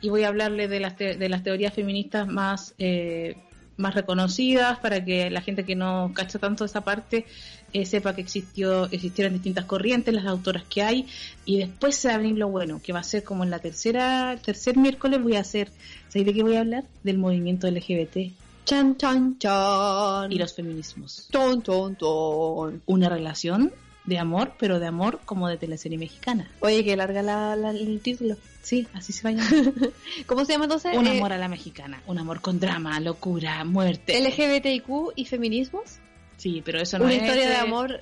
Y voy a hablarle de las, te- de las teorías feministas más, eh, más reconocidas para que la gente que no cacha tanto esa parte eh, sepa que existió, existieron distintas corrientes, las autoras que hay, y después se va a venir lo bueno, que va a ser como en la tercera, el tercer miércoles voy a hacer, ¿sabéis de qué voy a hablar? Del movimiento LGBT Chan, chan, chan. y los feminismos. Ton, ton, ton. Una relación de amor, pero de amor como de teleserie mexicana. Oye, que larga la, la- el título. Sí, así se va. ¿Cómo se llama entonces? Un Eh, amor a la mexicana, un amor con drama, locura, muerte. LGBTIQ y feminismos. Sí, pero eso no Una es historia de eh, amor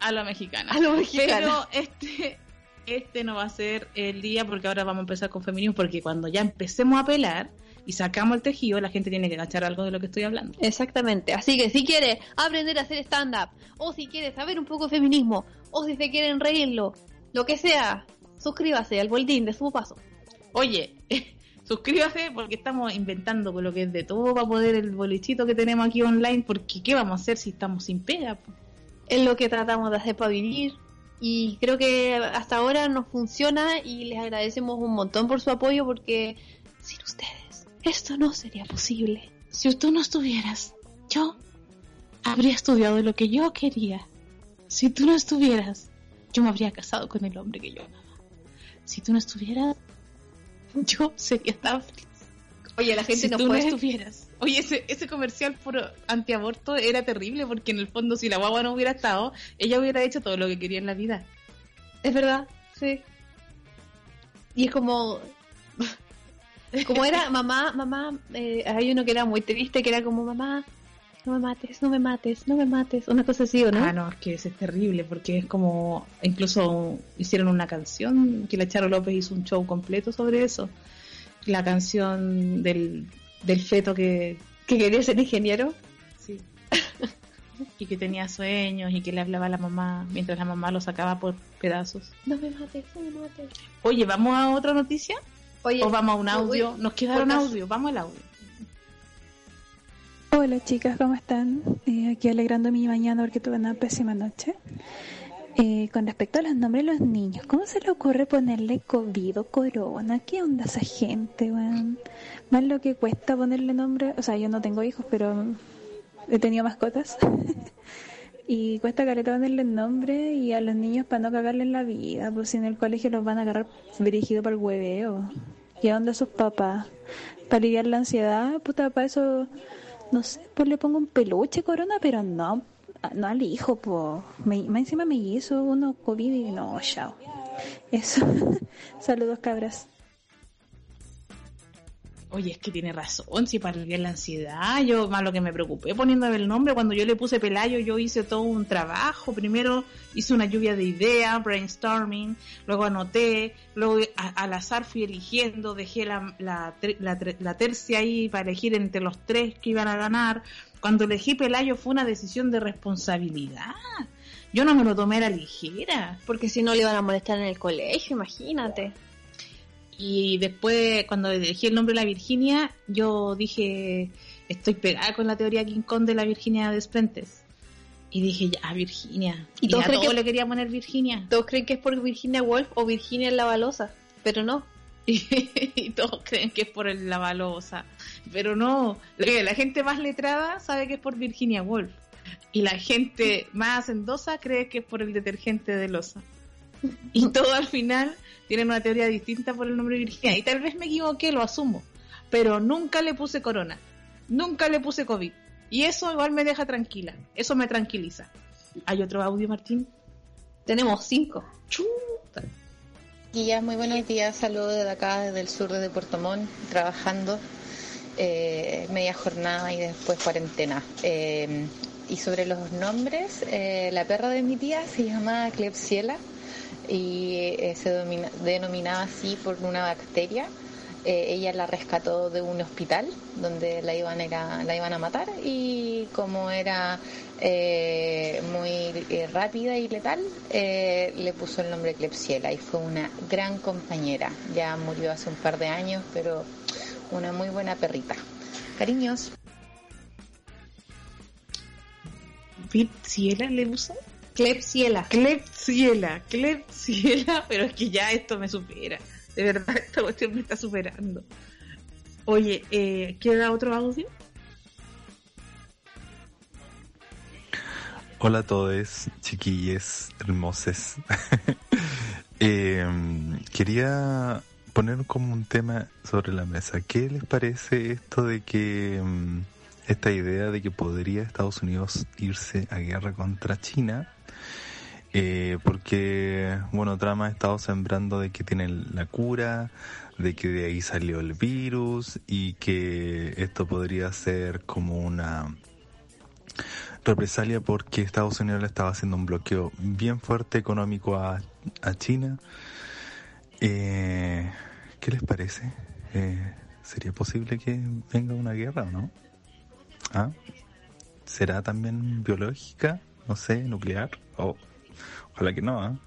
a la mexicana. a lo mexicano. Pero este este no va a ser el día porque ahora vamos a empezar con feminismo porque cuando ya empecemos a pelar y sacamos el tejido, la gente tiene que cachar algo de lo que estoy hablando. Exactamente. Así que si quieres aprender a hacer stand-up, o si quieres saber un poco de feminismo, o si se quieren reírlo, lo que sea, suscríbase al boldín de su paso. Oye, suscríbase porque estamos inventando con lo que es de todo para poder el bolichito que tenemos aquí online porque ¿qué vamos a hacer si estamos sin pega? Es lo que tratamos de hacer para vivir. Y creo que hasta ahora nos funciona y les agradecemos un montón por su apoyo porque sin ustedes esto no sería posible. Si tú no estuvieras, yo habría estudiado lo que yo quería. Si tú no estuvieras, yo me habría casado con el hombre que yo amaba. Si tú no estuvieras, yo sería tan feliz. Oye, la gente Si no tú puede... no estuvieras. Oye, ese, ese comercial por antiaborto era terrible porque en el fondo si la guagua no hubiera estado, ella hubiera hecho todo lo que quería en la vida. Es verdad, sí. Y es como... Como era mamá, mamá, eh, hay uno que era muy triste, que era como mamá, no me mates, no me mates, no me mates, una cosa así, ¿o no? Ah, no, es que ese es terrible porque es como, incluso hicieron una canción que la Charo López hizo un show completo sobre eso. La canción del, del feto que, Que quería ser ingeniero. sí, y que tenía sueños y que le hablaba a la mamá mientras la mamá lo sacaba por pedazos. No me mates, no me mates. Oye, ¿vamos a otra noticia? Oye, ¿O vamos a un uy, audio? Nos quedaron audio, vamos al audio. Hola chicas, ¿cómo están? Eh, aquí alegrando mi mañana porque tuve una pésima noche. Eh, con respecto a los nombres de los niños, ¿cómo se le ocurre ponerle COVID o corona? ¿Qué onda esa gente, weón? Más lo que cuesta ponerle nombre, o sea, yo no tengo hijos, pero he tenido mascotas. Y cuesta caleta ponerle el nombre y a los niños para no cagarle en la vida, pues si en el colegio los van a agarrar dirigido para el hueveo. ¿Y a dónde sus papás? Para aliviar la ansiedad, puta, para eso, no sé, pues le pongo un peluche corona, pero no, no al hijo, pues. Me, encima me hizo uno COVID y no, chao. Eso. Saludos, cabras. Oye, es que tiene razón, si para aliviar la ansiedad, yo más lo que me preocupé poniéndome el nombre, cuando yo le puse Pelayo, yo hice todo un trabajo, primero hice una lluvia de ideas, brainstorming, luego anoté, luego a- al azar fui eligiendo, dejé la, la, la la tercia ahí para elegir entre los tres que iban a ganar. Cuando elegí Pelayo fue una decisión de responsabilidad. Yo no me lo tomé a la ligera. Porque si no le iban a molestar en el colegio, imagínate. Y después, cuando elegí el nombre de la Virginia, yo dije, estoy pegada con la teoría King Kong de la Virginia Despentes. Y dije, ya, Virginia. Y Y, todos creen que- le quería poner Virginia. Todos creen que es por Virginia Woolf o Virginia la balosa, pero no. Y, todos creen que es por el lavalosa. Pero no, la la gente más letrada sabe que es por Virginia Woolf. Y la gente más hacendosa cree que es por el detergente de losa. Y todo al final tienen una teoría distinta por el nombre Virginia. Y tal vez me equivoqué, lo asumo. Pero nunca le puse corona. Nunca le puse COVID. Y eso igual me deja tranquila. Eso me tranquiliza. ¿Hay otro audio, Martín? Tenemos cinco. Chuta. Guillas, muy buenos días. Saludos desde acá, desde el sur de Puerto Montt, trabajando eh, media jornada y después cuarentena. Eh, y sobre los nombres, eh, la perra de mi tía se llama Klebsiella y eh, se domina- denominaba así por una bacteria. Eh, ella la rescató de un hospital donde la iban, a ir a- la iban a matar y como era eh, muy eh, rápida y letal, le puso el nombre Klebsiella y fue una gran compañera. Ya murió hace un par de años, pero una muy buena perrita. Cariños. ¿Virciela le puso? Klebsiella. Clepsiela, Clepsiela, pero es que ya esto me supera. De verdad, esta cuestión me está superando. Oye, eh, ¿queda otro audio? Hola a todos, chiquilles hermoses. Eh, quería poner como un tema sobre la mesa. ¿Qué les parece esto de que mm, esta idea de que podría Estados Unidos irse a guerra contra China? Eh, porque, bueno, Trump ha estado sembrando de que tienen la cura, de que de ahí salió el virus y que esto podría ser como una represalia porque Estados Unidos le estaba haciendo un bloqueo bien fuerte económico a, a China. Eh, ¿Qué les parece? Eh, ¿Sería posible que venga una guerra o no? ¿Ah? ¿Será también biológica? No sé, nuclear. O ojalá que no, ¿ah?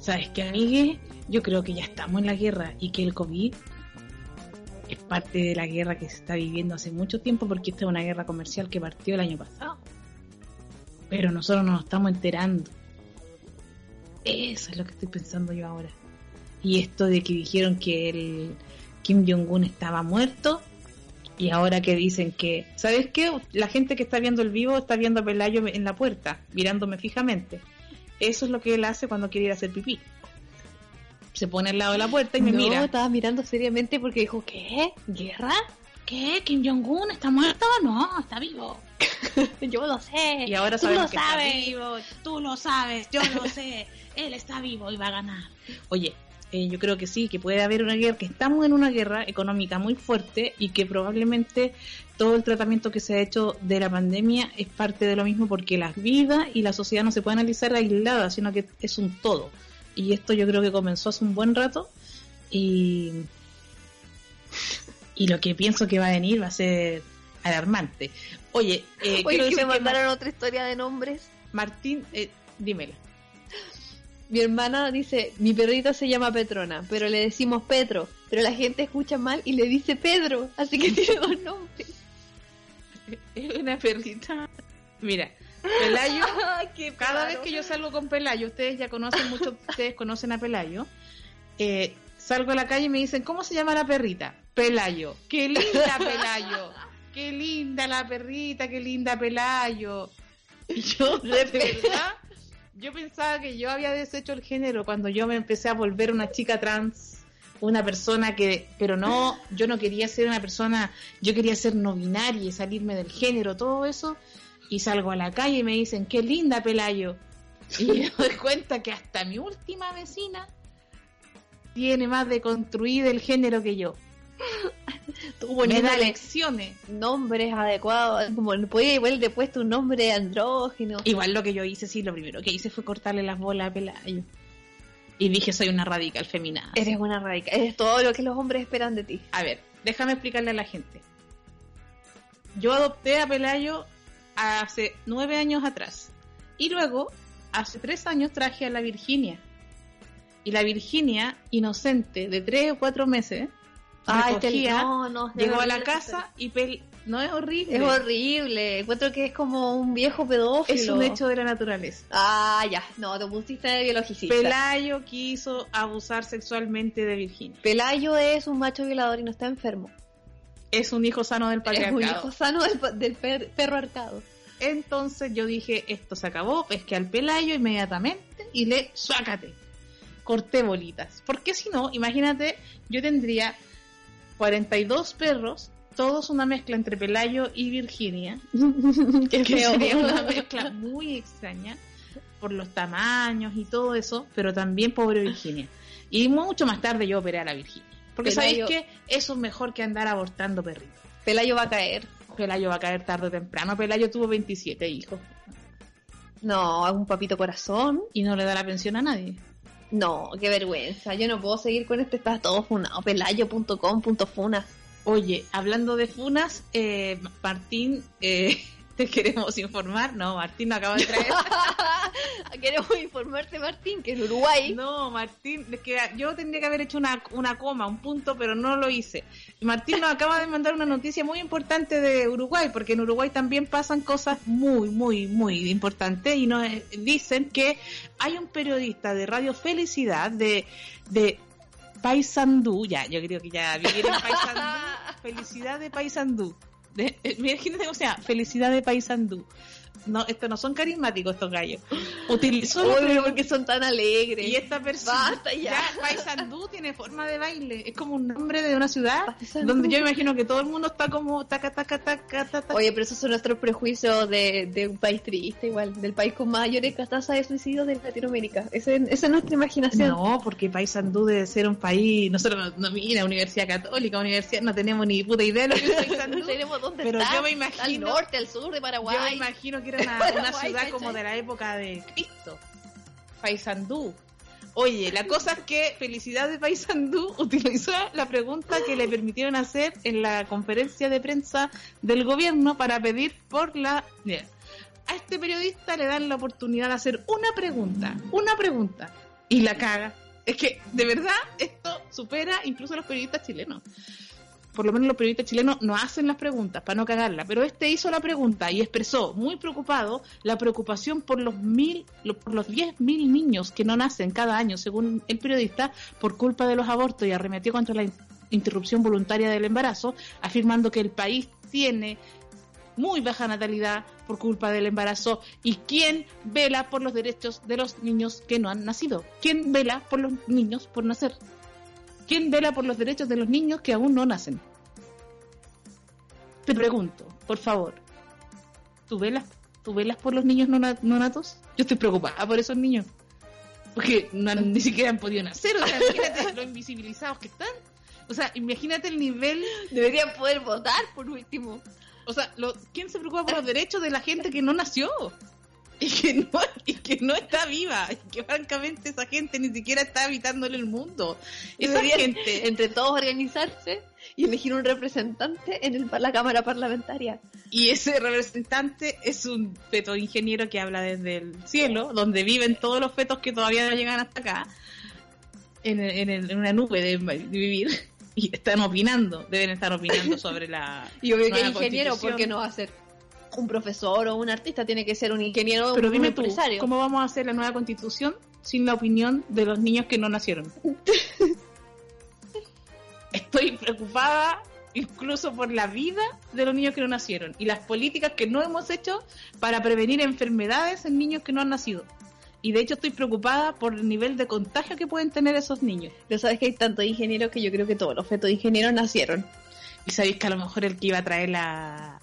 ¿Sabes qué, amigue? Yo creo que ya estamos en la guerra y que el COVID es parte de la guerra que se está viviendo hace mucho tiempo porque esta es una guerra comercial que partió el año pasado. Pero nosotros no nos estamos enterando. Eso es lo que estoy pensando yo ahora. Y esto de que dijeron que el Kim Jong-un estaba muerto y ahora que dicen que, ¿sabes qué? La gente que está viendo el vivo está viendo a Pelayo en la puerta, mirándome fijamente. Eso es lo que él hace cuando quiere ir a hacer pipí. Se pone al lado de la puerta y me no, mira. estaba mirando seriamente porque dijo, ¿qué? ¿Guerra? ¿Qué? ¿Kim Jong-un está muerto? No, está vivo. Yo lo sé. Y ahora Tú lo que sabes. está vivo. Tú lo sabes, yo lo sé. Él está vivo y va a ganar. Oye, eh, yo creo que sí, que puede haber una guerra, que estamos en una guerra económica muy fuerte y que probablemente todo el tratamiento que se ha hecho de la pandemia es parte de lo mismo porque la vida y la sociedad no se puede analizar aisladas, sino que es un todo. Y esto yo creo que comenzó hace un buen rato y, y lo que pienso que va a venir va a ser alarmante. Oye, eh, Oye, quiero que decir me que mandaron otra historia de nombres. Martín, eh, dímela. Mi hermana dice, mi perrita se llama Petrona, pero le decimos Petro, pero la gente escucha mal y le dice Pedro, así que tiene dos nombres. Es una perrita. Mira, Pelayo, cada vez que yo salgo con Pelayo, ustedes ya conocen, muchos de ustedes conocen a Pelayo, eh, salgo a la calle y me dicen, ¿cómo se llama la perrita? Pelayo. ¡Qué linda, Pelayo! qué linda la perrita, qué linda Pelayo. Y yo, de verdad, yo pensaba que yo había deshecho el género cuando yo me empecé a volver una chica trans, una persona que, pero no, yo no quería ser una persona, yo quería ser no binaria salirme del género, todo eso, y salgo a la calle y me dicen, qué linda Pelayo. Y me doy cuenta que hasta mi última vecina tiene más de construir el género que yo. Da poniéndole lecciones. nombres adecuados, como podía igual de puesto un nombre andrógeno. Igual lo que yo hice, sí, lo primero que hice fue cortarle las bolas a Pelayo. Y dije, soy una radical feminada. Eres una radical, eres todo lo que los hombres esperan de ti. A ver, déjame explicarle a la gente. Yo adopté a Pelayo hace nueve años atrás. Y luego, hace tres años, traje a la Virginia. Y la Virginia, inocente, de tres o cuatro meses, Ay, este- recogía, no, no, es llegó a la casa y Pel... No es horrible. Es horrible, encuentro que es como un viejo pedófilo. Es un hecho de la naturaleza. Ah, ya, no, te pusiste de biologicista. Pelayo quiso abusar sexualmente de Virginia. Pelayo es un macho violador y no está enfermo. Es un hijo sano del Es patriarcado. un hijo sano del, del per- perro arcado. Entonces yo dije, esto se acabó, pesqué al Pelayo inmediatamente y le suácate. Corté bolitas. Porque si no, imagínate, yo tendría 42 perros, todos una mezcla entre Pelayo y Virginia, que sería una mezcla muy extraña por los tamaños y todo eso, pero también pobre Virginia. Y mucho más tarde yo operé a la Virginia. Porque Pelayo- sabéis que eso es mejor que andar abortando perritos. Pelayo va a caer. Pelayo va a caer tarde o temprano. Pelayo tuvo 27 hijos No, es un papito corazón. y no le da la pensión a nadie. No, qué vergüenza. Yo no puedo seguir con este, está todo funado. Pelayo.com.funas. Oye, hablando de funas, eh, Martín, eh, te queremos informar. No, Martín nos acaba de traer. Queremos informarte, Martín, que en Uruguay. No, Martín, es que yo tendría que haber hecho una, una coma, un punto, pero no lo hice. Martín nos acaba de mandar una noticia muy importante de Uruguay, porque en Uruguay también pasan cosas muy, muy, muy importantes y nos eh, dicen que hay un periodista de Radio Felicidad de, de Paysandú, ya, yo creo que ya vivir en Paysandú, Felicidad de Paysandú. De, eh, imagínate cómo se llama, Felicidad de Paysandú. No, estos no son carismáticos estos gallos. Utilizó la Uy, pero pregunta- ¿por qué son tan alegres? y esta persona, Basta ya. Paysandú tiene forma de baile, es como un nombre de una ciudad donde yo imagino que todo el mundo está como taca taca taca taca. Oye, pero esos son nuestros prejuicios de, de un país triste, igual, del país con mayores tasas de suicidio de Latinoamérica. Ese- esa es nuestra imaginación. no, porque Paysandú debe ser un país, nosotros no, no mira, universidad católica, universidad, no tenemos ni puta idea de lo que es Paysandú. No tenemos dónde Pero está. yo me Al norte, al sur de yo Paraguay. me imagino que era una, ciudad como de la época de Cristo. Paysandú. Oye, la cosa es que Felicidad de Paysandú utilizó la pregunta que le permitieron hacer en la conferencia de prensa del gobierno para pedir por la... A este periodista le dan la oportunidad de hacer una pregunta, una pregunta, y la caga. Es que, de verdad, esto supera incluso a los periodistas chilenos. Por lo menos los periodistas chilenos no hacen las preguntas para no cagarla, pero este hizo la pregunta y expresó, muy preocupado, la preocupación por los mil, por los diez mil niños que no nacen cada año, según el periodista, por culpa de los abortos y arremetió contra la in- interrupción voluntaria del embarazo, afirmando que el país tiene muy baja natalidad por culpa del embarazo y quién vela por los derechos de los niños que no han nacido, quién vela por los niños por nacer. ¿Quién vela por los derechos de los niños que aún no nacen? Te pregunto, por favor, ¿tú velas, ¿tú velas por los niños no, na- no natos? Yo estoy preocupada por esos niños. Porque no han- ni siquiera han podido nacer. O sea, imagínate lo invisibilizados que están. O sea, imagínate el nivel. Deberían poder votar, por último. O sea, lo- ¿quién se preocupa por los derechos de la gente que no nació? Y que no, y que no está viva. Y que francamente esa gente ni siquiera está habitando en el mundo. Esa gente. entre todos organizarse y elegir un representante en el, la Cámara Parlamentaria. Y ese representante es un feto ingeniero que habla desde el cielo, donde viven todos los fetos que todavía no llegan hasta acá, en, en- en una nube de, de vivir, y están opinando, deben estar opinando sobre la... Y obvio que ingeniero, constitución. porque no va a ser un profesor o un artista, tiene que ser un ingeniero o Pero un dime tú, empresario. ¿cómo vamos a hacer la nueva constitución sin la opinión de los niños que no nacieron? Estoy preocupada incluso por la vida de los niños que no nacieron y las políticas que no hemos hecho para prevenir enfermedades en niños que no han nacido. Y de hecho estoy preocupada por el nivel de contagio que pueden tener esos niños. Pero sabes que hay tantos ingenieros que yo creo que todos los fetos ingenieros nacieron. Y sabéis que a lo mejor el que iba a traer la...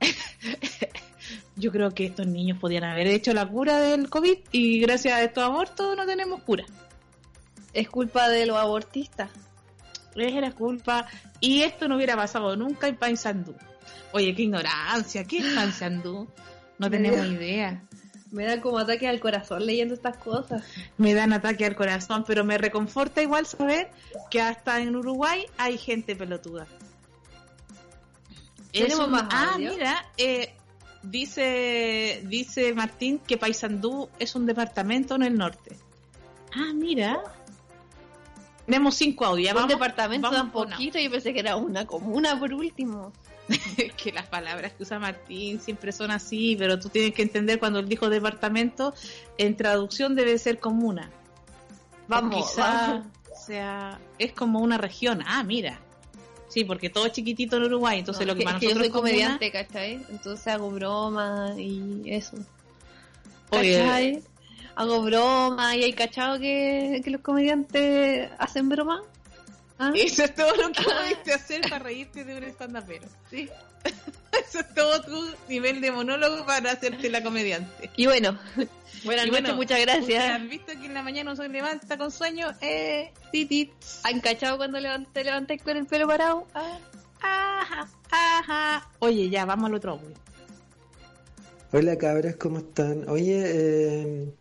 yo creo que estos niños podían haber hecho la cura del COVID y gracias a estos abortos no tenemos cura. Es culpa de los abortistas. Era culpa. Y esto no hubiera pasado nunca en Paisandú. Oye, qué ignorancia. ¿Qué es Paisandú? No tenemos idea. Me dan como ataque al corazón leyendo estas cosas. Me dan ataque al corazón, pero me reconforta igual saber que hasta en Uruguay hay gente pelotuda. ¿Tenemos más Ah, audio? mira, eh, dice, dice Martín que Paysandú es un departamento en el norte. Ah, mira. Tenemos cinco audios. un vamos- departamento vamos tan poquito, yo pensé que era una comuna por último. que las palabras que usa Martín siempre son así, pero tú tienes que entender cuando él dijo departamento, en traducción debe ser comuna. Vamos, O quizá vamos. sea, es como una región. Ah, mira. Sí, porque todo es chiquitito en Uruguay, entonces No, lo que para que yo nosotros soy es comuna- comediante, ¿cachai? Entonces hago bromas y eso. Oye. ¿Cachai? Hago bromas y hay cachado que, que los comediantes hacen bromas. ¿Ah? Eso es todo lo que pudiste hacer para reírte de un stand-upero. Sí. Eso es todo tu nivel de monólogo para hacerte la comediante. Y bueno, buenas noches, bueno, muchas ¿Has gracias. visto que en la mañana uno se levanta con sueño? Eh, titit. ¿Han cachado cuando levant- te levanté con el pelo parado? Ah, Ajá, ajá. Oye, ya, vamos al otro audio. Hola cabras, ¿cómo están? Oye, eh,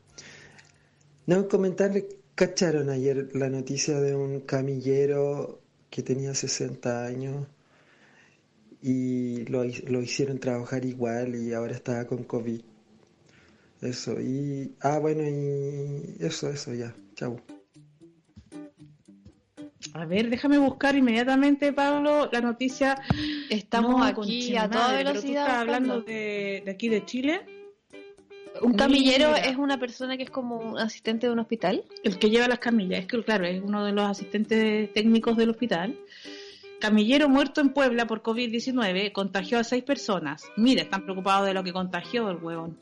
no comentarles, ¿cacharon ayer la noticia de un camillero que tenía 60 años y lo, lo hicieron trabajar igual y ahora está con COVID? Eso, y... Ah, bueno, y eso, eso, ya, chau. A ver, déjame buscar inmediatamente, Pablo, la noticia. Estamos No, aquí a toda tú velocidad. estás hablando de, de aquí de Chile. Un camillero Mira. es una persona que es como un asistente de un hospital. El que lleva las camillas, es que claro, es uno de los asistentes técnicos del hospital. Camillero muerto en Puebla por COVID-19 contagió a seis personas. Mira, están preocupados de lo que contagió el huevón.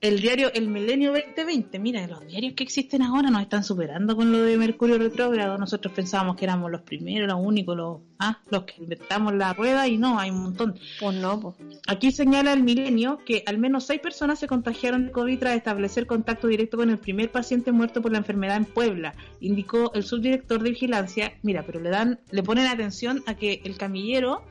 El diario El Milenio 2020, mira, los diarios que existen ahora nos están superando con lo de Mercurio retrógrado. Nosotros pensábamos que éramos los primeros, los únicos, los, ah, los que inventamos la rueda y no, hay un montón. Pues no, pues. Aquí señala el milenio que al menos seis personas se contagiaron de COVID tras establecer contacto directo con el primer paciente muerto por la enfermedad en Puebla, indicó el subdirector de vigilancia. Mira, pero le dan, le ponen atención a que el camillero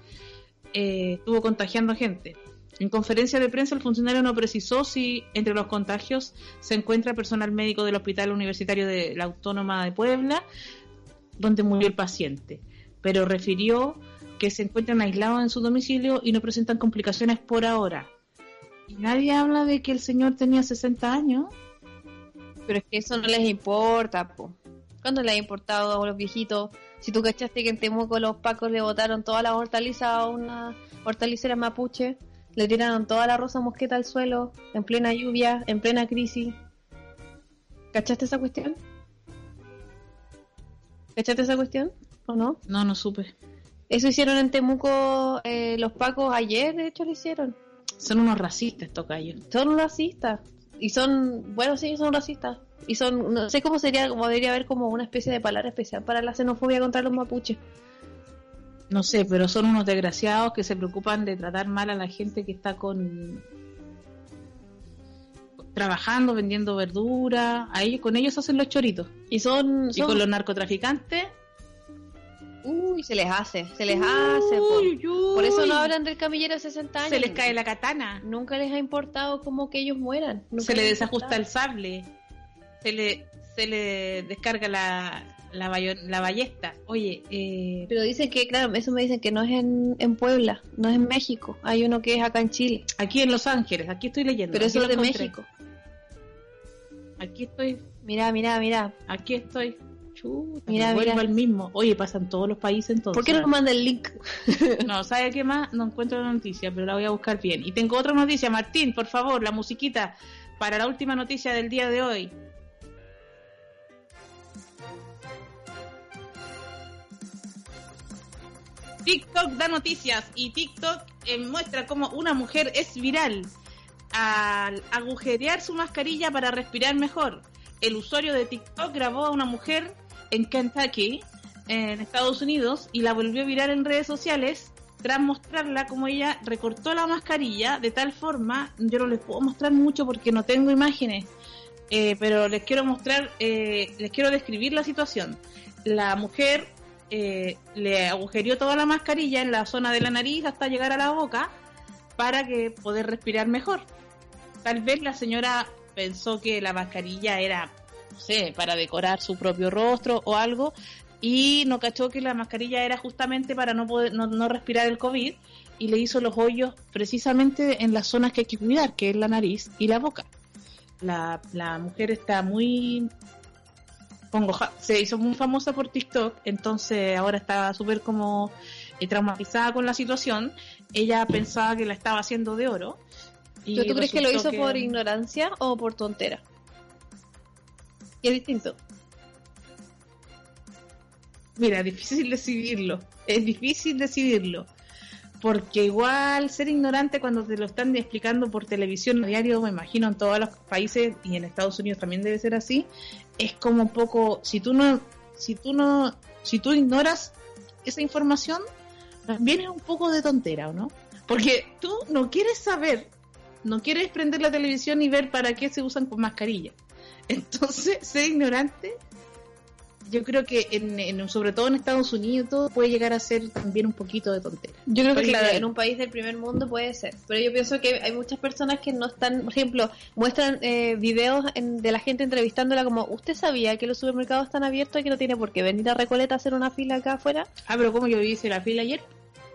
eh, estuvo contagiando gente. En conferencia de prensa, el funcionario no precisó si entre los contagios se encuentra personal médico del Hospital Universitario de la Autónoma de Puebla, donde murió el paciente, pero refirió que se encuentran aislados en su domicilio y no presentan complicaciones por ahora. Y nadie habla de que el señor tenía 60 años. Pero es que eso no les importa, po. ¿Cuándo les ha importado a los viejitos? Si tú cachaste que en Temuco los pacos le botaron todas las hortalizas a una hortalicera mapuche, le tiraron toda la rosa mosqueta al suelo, en plena lluvia, en plena crisis. ¿Cachaste esa cuestión? ¿Cachaste esa cuestión? ¿O no? No, no supe. Eso hicieron en Temuco eh, los pacos ayer, de hecho lo hicieron. Son unos racistas, tocayos. Son racistas. Y son, bueno, sí, son racistas. Y son, no sé cómo sería, como debería haber como una especie de palabra especial para la xenofobia contra los mapuches. No sé, pero son unos desgraciados que se preocupan de tratar mal a la gente que está con trabajando, vendiendo verdura, ahí con ellos hacen los choritos. Y son, Y con los narcotraficantes, Uy, se les hace, se les hace. po. Uy. Por eso no hablan del camillero de 60 años. se les cae la katana, Nunca les ha importado como que ellos mueran. Nunca se le les desajusta el sable, se le se le descarga la la, la ballesta. Oye, eh, Pero dicen que, claro, eso me dicen que no es en, en Puebla, no es en México. Hay uno que es acá en Chile. aquí en Los Ángeles, aquí estoy leyendo. Pero aquí eso es lo de encontré. México. Aquí estoy, Mira, mira, mira. aquí estoy. Chuta, Mira, mira. al mismo. Oye, pasan todos los países entonces. ¿Por qué no nos manda el link? No, ¿sabe qué más? No encuentro la noticia, pero la voy a buscar bien. Y tengo otra noticia, Martín, por favor, la musiquita para la última noticia del día de hoy. TikTok da noticias y TikTok eh, muestra cómo una mujer es viral al agujerear su mascarilla para respirar mejor. El usuario de TikTok grabó a una mujer en Kentucky, en Estados Unidos, y la volvió viral en redes sociales tras mostrarla como ella recortó la mascarilla de tal forma, yo no les puedo mostrar mucho porque no tengo imágenes, eh, pero les quiero mostrar, eh, les quiero describir la situación. La mujer eh, le agujereó toda la mascarilla en la zona de la nariz hasta llegar a la boca para que poder respirar mejor. Tal vez la señora pensó que la mascarilla era, no sé, para decorar su propio rostro o algo, y no cachó que la mascarilla era justamente para no poder no, respirar el COVID y le hizo los hoyos precisamente en las zonas que hay que cuidar, que es la nariz y la boca. La mujer está muy pongo, se hizo muy famosa por TikTok, entonces ahora está súper como eh, traumatizada con la situación. Ella pensaba que la estaba haciendo de oro. Y ¿Tú crees que lo hizo que... por ignorancia o por tontera? Y es distinto. Mira, difícil decidirlo. Es difícil decidirlo. Porque igual ser ignorante cuando te lo están explicando por televisión diario, me imagino en todos los países y en Estados Unidos también debe ser así, es como un poco, si tú no, si tú no, si tú ignoras esa información, también es un poco de tontera, ¿o no? Porque tú no quieres saber, no quieres prender la televisión y ver para qué se usan con mascarilla. Entonces, ser ignorante yo creo que en, en, sobre todo en Estados Unidos todo puede llegar a ser también un poquito de tontería. Yo creo que claro, en un país del primer mundo puede ser, pero yo pienso que hay muchas personas que no están, por ejemplo, muestran eh, videos en, de la gente entrevistándola como, ¿usted sabía que los supermercados están abiertos y que no tiene por qué venir a Recoleta a hacer una fila acá afuera? Ah, pero ¿cómo yo hice la fila ayer?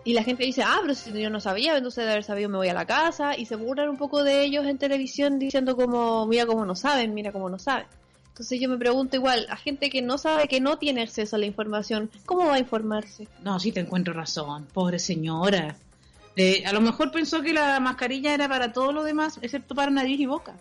Y la gente dice, ah, pero si yo no sabía, entonces de haber sabido me voy a la casa. Y se burlan un poco de ellos en televisión diciendo como, mira cómo no saben, mira cómo no saben. Entonces yo me pregunto igual, a gente que no sabe, que no tiene acceso a la información, ¿cómo va a informarse? No, sí te encuentro razón, pobre señora. Eh, a lo mejor pensó que la mascarilla era para todo lo demás, excepto para nariz y boca.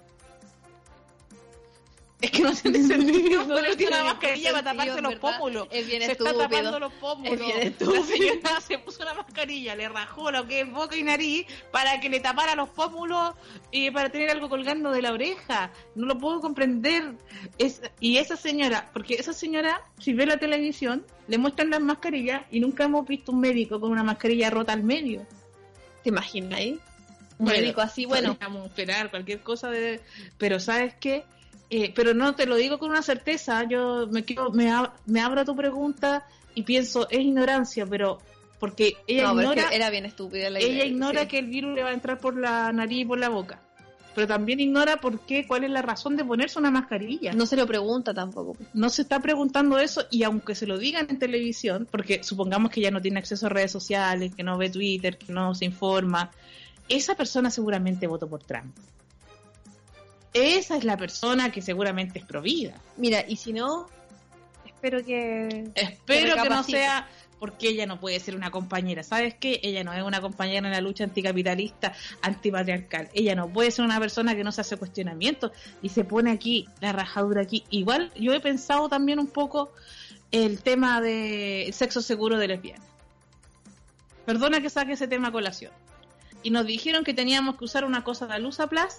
Es que no tiene sentido no ponerse una mascarilla para taparse los pómulos. Es bien se estúpido. está tapando los pómulos. Es bien la señora se puso una mascarilla, le rajó lo que es boca y nariz para que le tapara los pómulos y para tener algo colgando de la oreja. No lo puedo comprender. Es, y esa señora, porque esa señora, si ve la televisión, le muestran las mascarillas y nunca hemos visto un médico con una mascarilla rota al medio. ¿Te imaginas ahí? Un bueno, médico así, bueno. Vamos a esperar cualquier cosa de... Pero ¿sabes qué? Eh, pero no te lo digo con una certeza, yo me, quiero, me, me abro a tu pregunta y pienso, es ignorancia, pero porque ella no, ignora, es que era bien estúpida la ella idea, ignora sí. que el virus le va a entrar por la nariz y por la boca, pero también ignora por qué, cuál es la razón de ponerse una mascarilla. No se lo pregunta tampoco. No se está preguntando eso y aunque se lo digan en televisión, porque supongamos que ya no tiene acceso a redes sociales, que no ve Twitter, que no se informa, esa persona seguramente votó por Trump esa es la persona que seguramente es provida. Mira, y si no, espero que... Espero que, que no sea porque ella no puede ser una compañera. ¿Sabes qué? Ella no es una compañera en la lucha anticapitalista, antipatriarcal. Ella no puede ser una persona que no se hace cuestionamientos y se pone aquí, la rajadura aquí. Igual yo he pensado también un poco el tema del sexo seguro de lesbianas. Perdona que saque ese tema a colación. Y nos dijeron que teníamos que usar una cosa de luz a plus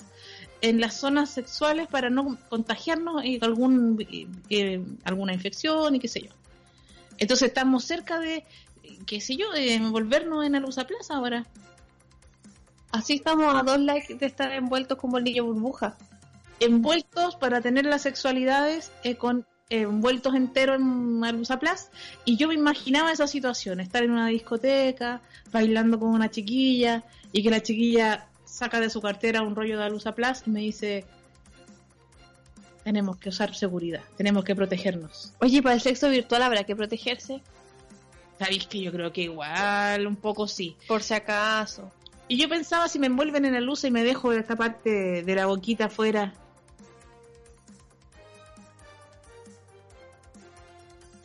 en las zonas sexuales para no contagiarnos y algún eh, alguna infección y qué sé yo. Entonces estamos cerca de, qué sé yo, de envolvernos en Alusa Plaza ahora. Así estamos a dos likes de estar envueltos como el niño burbuja. Envueltos para tener las sexualidades eh, con eh, envueltos enteros en Alusa Plaza. Y yo me imaginaba esa situación, estar en una discoteca, bailando con una chiquilla y que la chiquilla saca de su cartera un rollo de Alusa Plus y me dice tenemos que usar seguridad, tenemos que protegernos. Oye, para el sexo virtual habrá que protegerse. Sabéis que yo creo que igual, un poco sí. Por si acaso. Y yo pensaba si me envuelven en la luz y me dejo esta parte de la boquita afuera.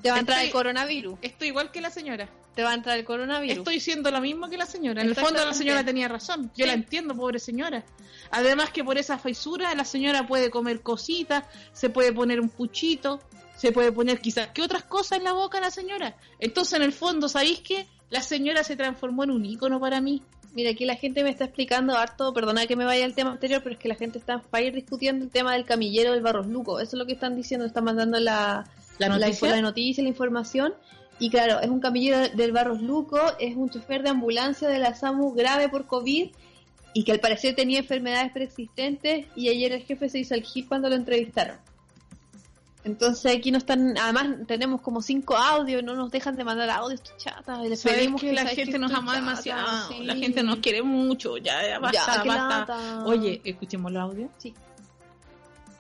Te va a entrar el coronavirus. Estoy igual que la señora. Te va a entrar el coronavirus. Estoy siendo lo mismo que la señora. En el fondo la señora tenía razón. Yo sí. la entiendo, pobre señora. Además que por esa fisura la señora puede comer cositas, se puede poner un puchito, se puede poner quizás que otras cosas en la boca la señora. Entonces en el fondo, ¿sabéis qué? La señora se transformó en un ícono para mí. Mira, aquí la gente me está explicando harto, perdona que me vaya al tema anterior, pero es que la gente está para ir discutiendo el tema del camillero del Barros Luco. Eso es lo que están diciendo, están mandando la, ¿La noticia? la noticia, la información. Y claro, es un camillero del Barros Luco, es un chofer de ambulancia de la SAMU grave por COVID y que al parecer tenía enfermedades preexistentes y ayer el jefe se hizo el hit cuando lo entrevistaron. Entonces aquí no están, además tenemos como cinco audios, no nos dejan de mandar audios chatas. les ¿Sabes pedimos que la ¿sabes gente nos ama chata, demasiado? sí. La gente nos quiere mucho. Ya, ya, basta, qué basta. lata. Oye, escuchemos los audios. Sí.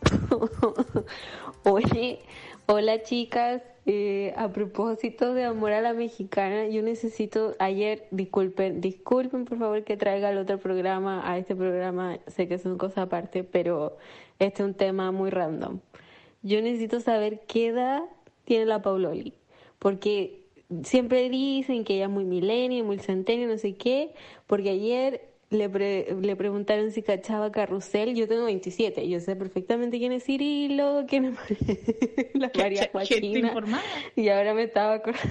Oye, hola chicas, Eh, a propósito de amor a la mexicana, yo necesito ayer, disculpen, disculpen por favor que traiga el otro programa a este programa, sé que son cosas aparte, pero este es un tema muy random. Yo necesito saber qué edad tiene la Pauloli, porque siempre dicen que ella es muy milenio, muy centenio, no sé qué, porque ayer le, pre- le preguntaron si cachaba Carrusel, yo tengo 27, yo sé perfectamente quién es Cirilo, quién es la María Joaquina, y ahora me estaba acordando,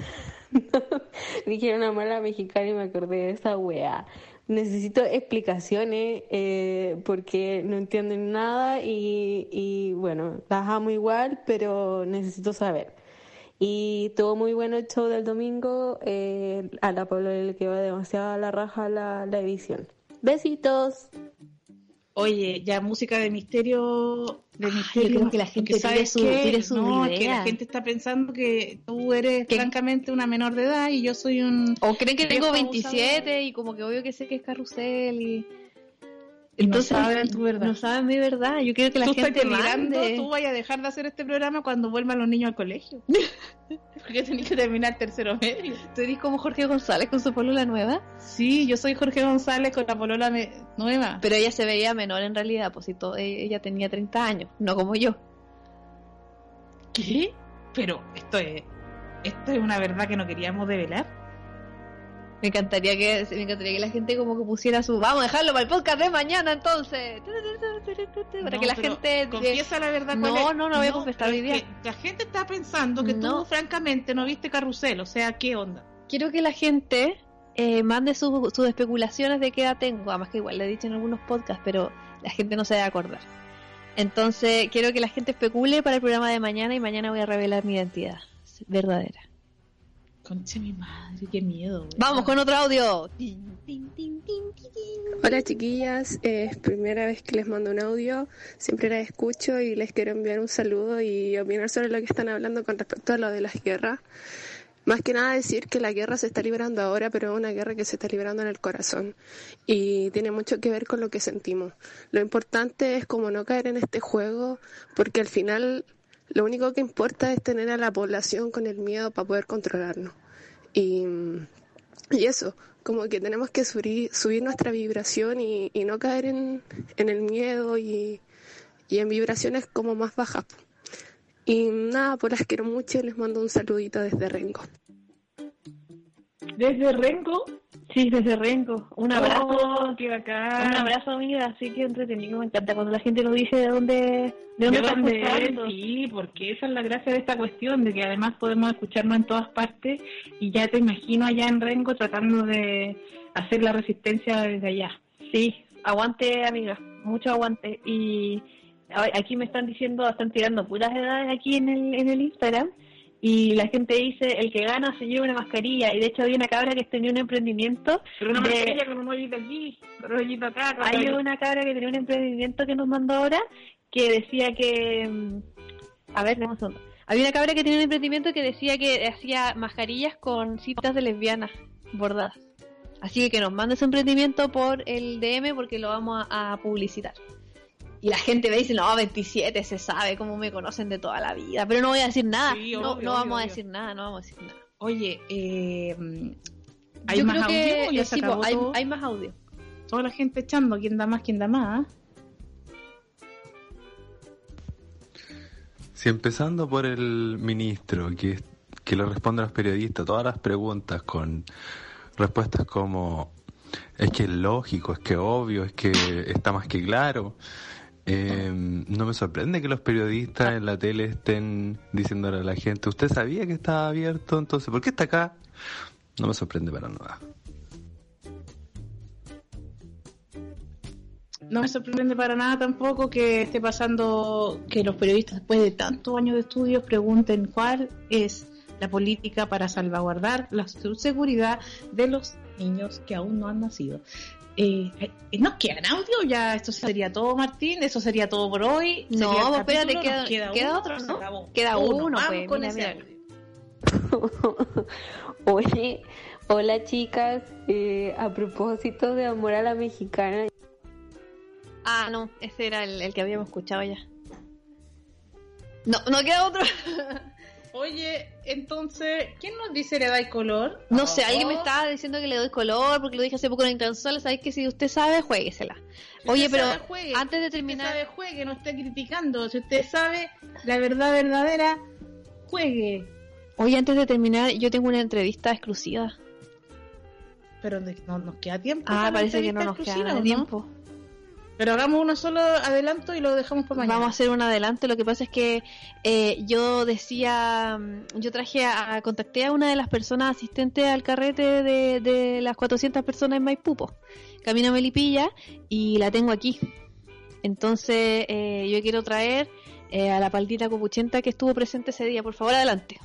dijeron amor a la mexicana y me acordé de esa weá. Necesito explicaciones eh, porque no entienden nada y, y bueno, las amo igual, pero necesito saber. Y estuvo muy bueno el show del domingo. eh, a la Pablo le quedó demasiado a la raja la, la edición. Besitos. Oye, ya música de misterio, de Ay, misterio. yo creo que la gente ¿sabes su- no, es que idea. la gente está pensando que tú eres francamente una menor de edad y yo soy un O creen que tengo viejo 27 y como que obvio que sé que es carrusel y... Y no saben tu verdad. No saben mi verdad. Yo quiero que la tú gente estás mande. tú vayas a dejar de hacer este programa cuando vuelvan los niños al colegio. Porque tenés que terminar tercero medio. ¿Tú eres como Jorge González con su polola nueva? Sí, yo soy Jorge González con la polola me- nueva. Pero ella se veía menor en realidad, pues si todo, e- ella tenía 30 años, no como yo. ¿Qué? Pero esto es esto es una verdad que no queríamos develar. Me encantaría que me encantaría que la gente como que pusiera su vamos a dejarlo para el podcast de mañana entonces. Para No, que la gente confiesa la verdad cuál No, es. no, no voy a confesar hoy día. La gente está pensando que No. tú francamente no viste carrusel, o sea, ¿qué onda? quiero que la gente eh, mande sus, sus especulaciones de qué edad tengo, además que igual le he dicho en algunos podcasts, pero la gente no se debe acordar. Entonces, quiero que la gente especule para el programa de mañana y mañana voy a revelar mi identidad verdadera. Concha mi madre, qué miedo. güey. Vamos con otro audio. Hola chiquillas, es primera vez que les mando un audio, siempre las escucho y les quiero enviar un saludo y opinar sobre lo que están hablando con respecto a lo de las guerras. Más que nada decir que la guerra se está librando ahora, pero es una guerra que se está librando en el corazón y tiene mucho que ver con lo que sentimos. Lo importante es como no caer en este juego, porque al final lo único que importa es tener a la población con el miedo para poder controlarnos. Y, y eso, como que tenemos que subir, subir nuestra vibración y, y no caer en, en el miedo y, y en vibraciones como más bajas. Y nada, pues las quiero mucho y les mando un saludito desde Rengo. Desde Rengo, sí, desde Rengo. Un abrazo, Oh, qué bacán. un abrazo amiga, así que entretenido, me encanta cuando la gente nos dice de dónde, de dónde ¿De escuchando. Sí, porque esa es la gracia de esta cuestión, de que además podemos escucharnos en todas partes y ya te imagino allá en Rengo tratando de hacer la resistencia desde allá. Sí, aguante amiga, mucho aguante. Y aquí me están diciendo, están tirando puras edades aquí en el, en el Instagram. Y la gente dice, el que gana se lleva una mascarilla. Y de hecho había una cabra que tenía un emprendimiento. Pero una de- mascarilla con un hoyito aquí, con un hoyito acá. con Hay una cabra que tenía un emprendimiento que nos mandó ahora que decía que... mm, A ver, dame un. Había una cabra que tenía un emprendimiento que decía que hacía mascarillas con citas de lesbianas bordadas. Así que que nos mande su emprendimiento por el DM porque lo vamos a, a publicitar. Y la gente me dice, no, 27, se sabe cómo me conocen de toda la vida. Pero no voy a decir nada. Sí, no obvio, no vamos obvio, a decir nada, no vamos a decir nada. Oye, eh, ¿hay Yo más creo audio? o ya se sí, po, acabó hay, todo? hay más audio. Toda la gente echando, quién da más, quién da más. Si empezando por el ministro, que, que le responde a los periodistas todas las preguntas con respuestas como es que es lógico, es que obvio, es que está más que claro. Eh, no me sorprende que los periodistas en la tele estén diciéndole a la gente, ¿usted sabía que estaba abierto? Entonces, ¿por qué está acá? no me sorprende para nada. No me sorprende para nada tampoco que esté pasando que los periodistas después de tantos años de estudios pregunten cuál es la política para salvaguardar la seguridad de los niños que aún no han nacido. Eh, eh, ¿Nos quedan audio? Ya, esto sería todo, Martín. Eso sería todo por hoy. No, el espérate, queda, queda uno, otro, ¿no? Queda uno, Vamos pues, con mira, ese. Oye, hola chicas, eh, a propósito de amor a la mexicana, Ah, no, ese era el, el que habíamos escuchado ya. No, no queda otro. Oye, entonces, ¿quién nos dice le da color? No sé, alguien me estaba diciendo que le doy color porque lo dije hace poco en Intransola. Sabéis que si usted sabe, jueguesela. Oye, pero sabe, juegue. antes de Si usted terminar, sabe, juegue, no esté criticando. Si usted sabe la verdad verdadera, juegue. oye, antes de terminar, yo tengo una entrevista exclusiva. Pero no nos queda tiempo. Ah, parece que no nos queda exclusiva, ¿o no? tiempo. Pero hagamos uno solo adelanto y lo dejamos para mañana. Vamos a hacer un adelante. Lo que pasa es que eh, yo decía, mm, yo traje a, contacté a una de las personas asistentes al carrete de, de las 400 personas en Maipú, po, Camino Melipilla, y la tengo aquí. Entonces, eh, yo quiero traer eh, a la paldita copuchenta que estuvo presente ese día. Por favor, adelante.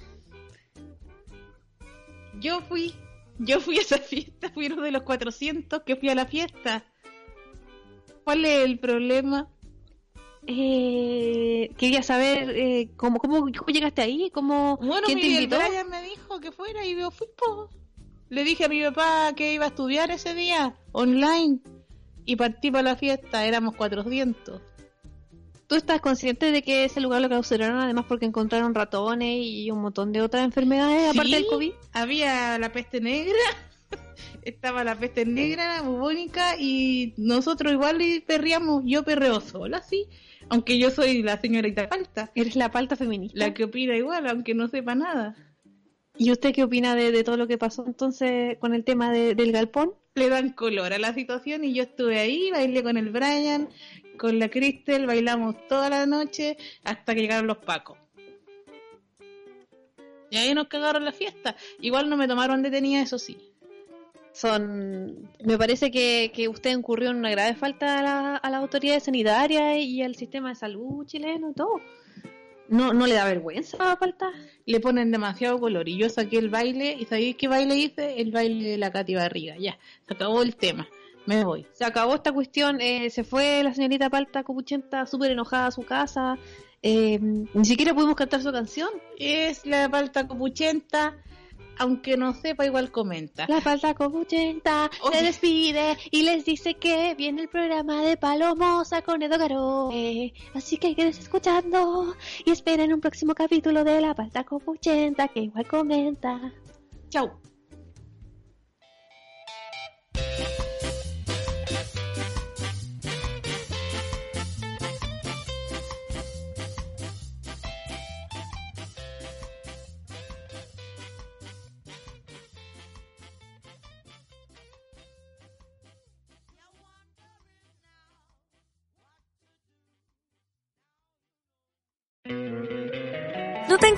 Yo fui, yo fui a esa fiesta, fui uno de los 400 que fui a la fiesta. ¿Cuál es el problema? Eh, quería saber eh, cómo, cómo, cómo llegaste ahí, cómo, Bueno, quién te Miguel invitó. Brian me dijo que fuera y yo fui, po. Le dije a mi papá que iba a estudiar ese día, online, y partí para la fiesta, éramos 400. ¿Tú estás consciente de que ese lugar lo clausuraron además porque encontraron ratones y un montón de otras enfermedades aparte del COVID? Había la peste negra, estaba la peste negra, bubónica, y nosotros igual perreamos, yo perreo sola, sí, aunque yo soy la señorita palta. ¿Eres la palta feminista? La que opina igual, aunque no sepa nada. ¿Y usted qué opina de, de todo lo que pasó entonces con el tema de- del galpón? Le dan color a la situación y yo estuve ahí, bailé con el Brian, con la Cristel, bailamos toda la noche hasta que llegaron los pacos. Y ahí nos cagaron la fiesta. Igual no me tomaron detenida, eso sí. Son, me parece que, que usted incurrió en una grave falta a, la- a las autoridades sanitarias y al sistema de salud chileno y todo. ¿No, no le da vergüenza a falta? Le ponen demasiado color y yo saqué el baile y ¿sabéis qué baile hice? El baile de la Katy Barriga. Ya, se acabó el tema. Me voy. Se acabó esta cuestión, eh, se fue la señorita Palta Copuchenta súper enojada a su casa, eh, ni siquiera pudimos cantar su canción. Es la palta copuchenta, aunque no sepa, igual comenta. La Palta Copuchenta se despide y les dice que viene el programa de Palomosa con Edo Garó. Eh, así que quédense escuchando y esperen un próximo capítulo de La Palta Copuchenta que igual comenta. Chau.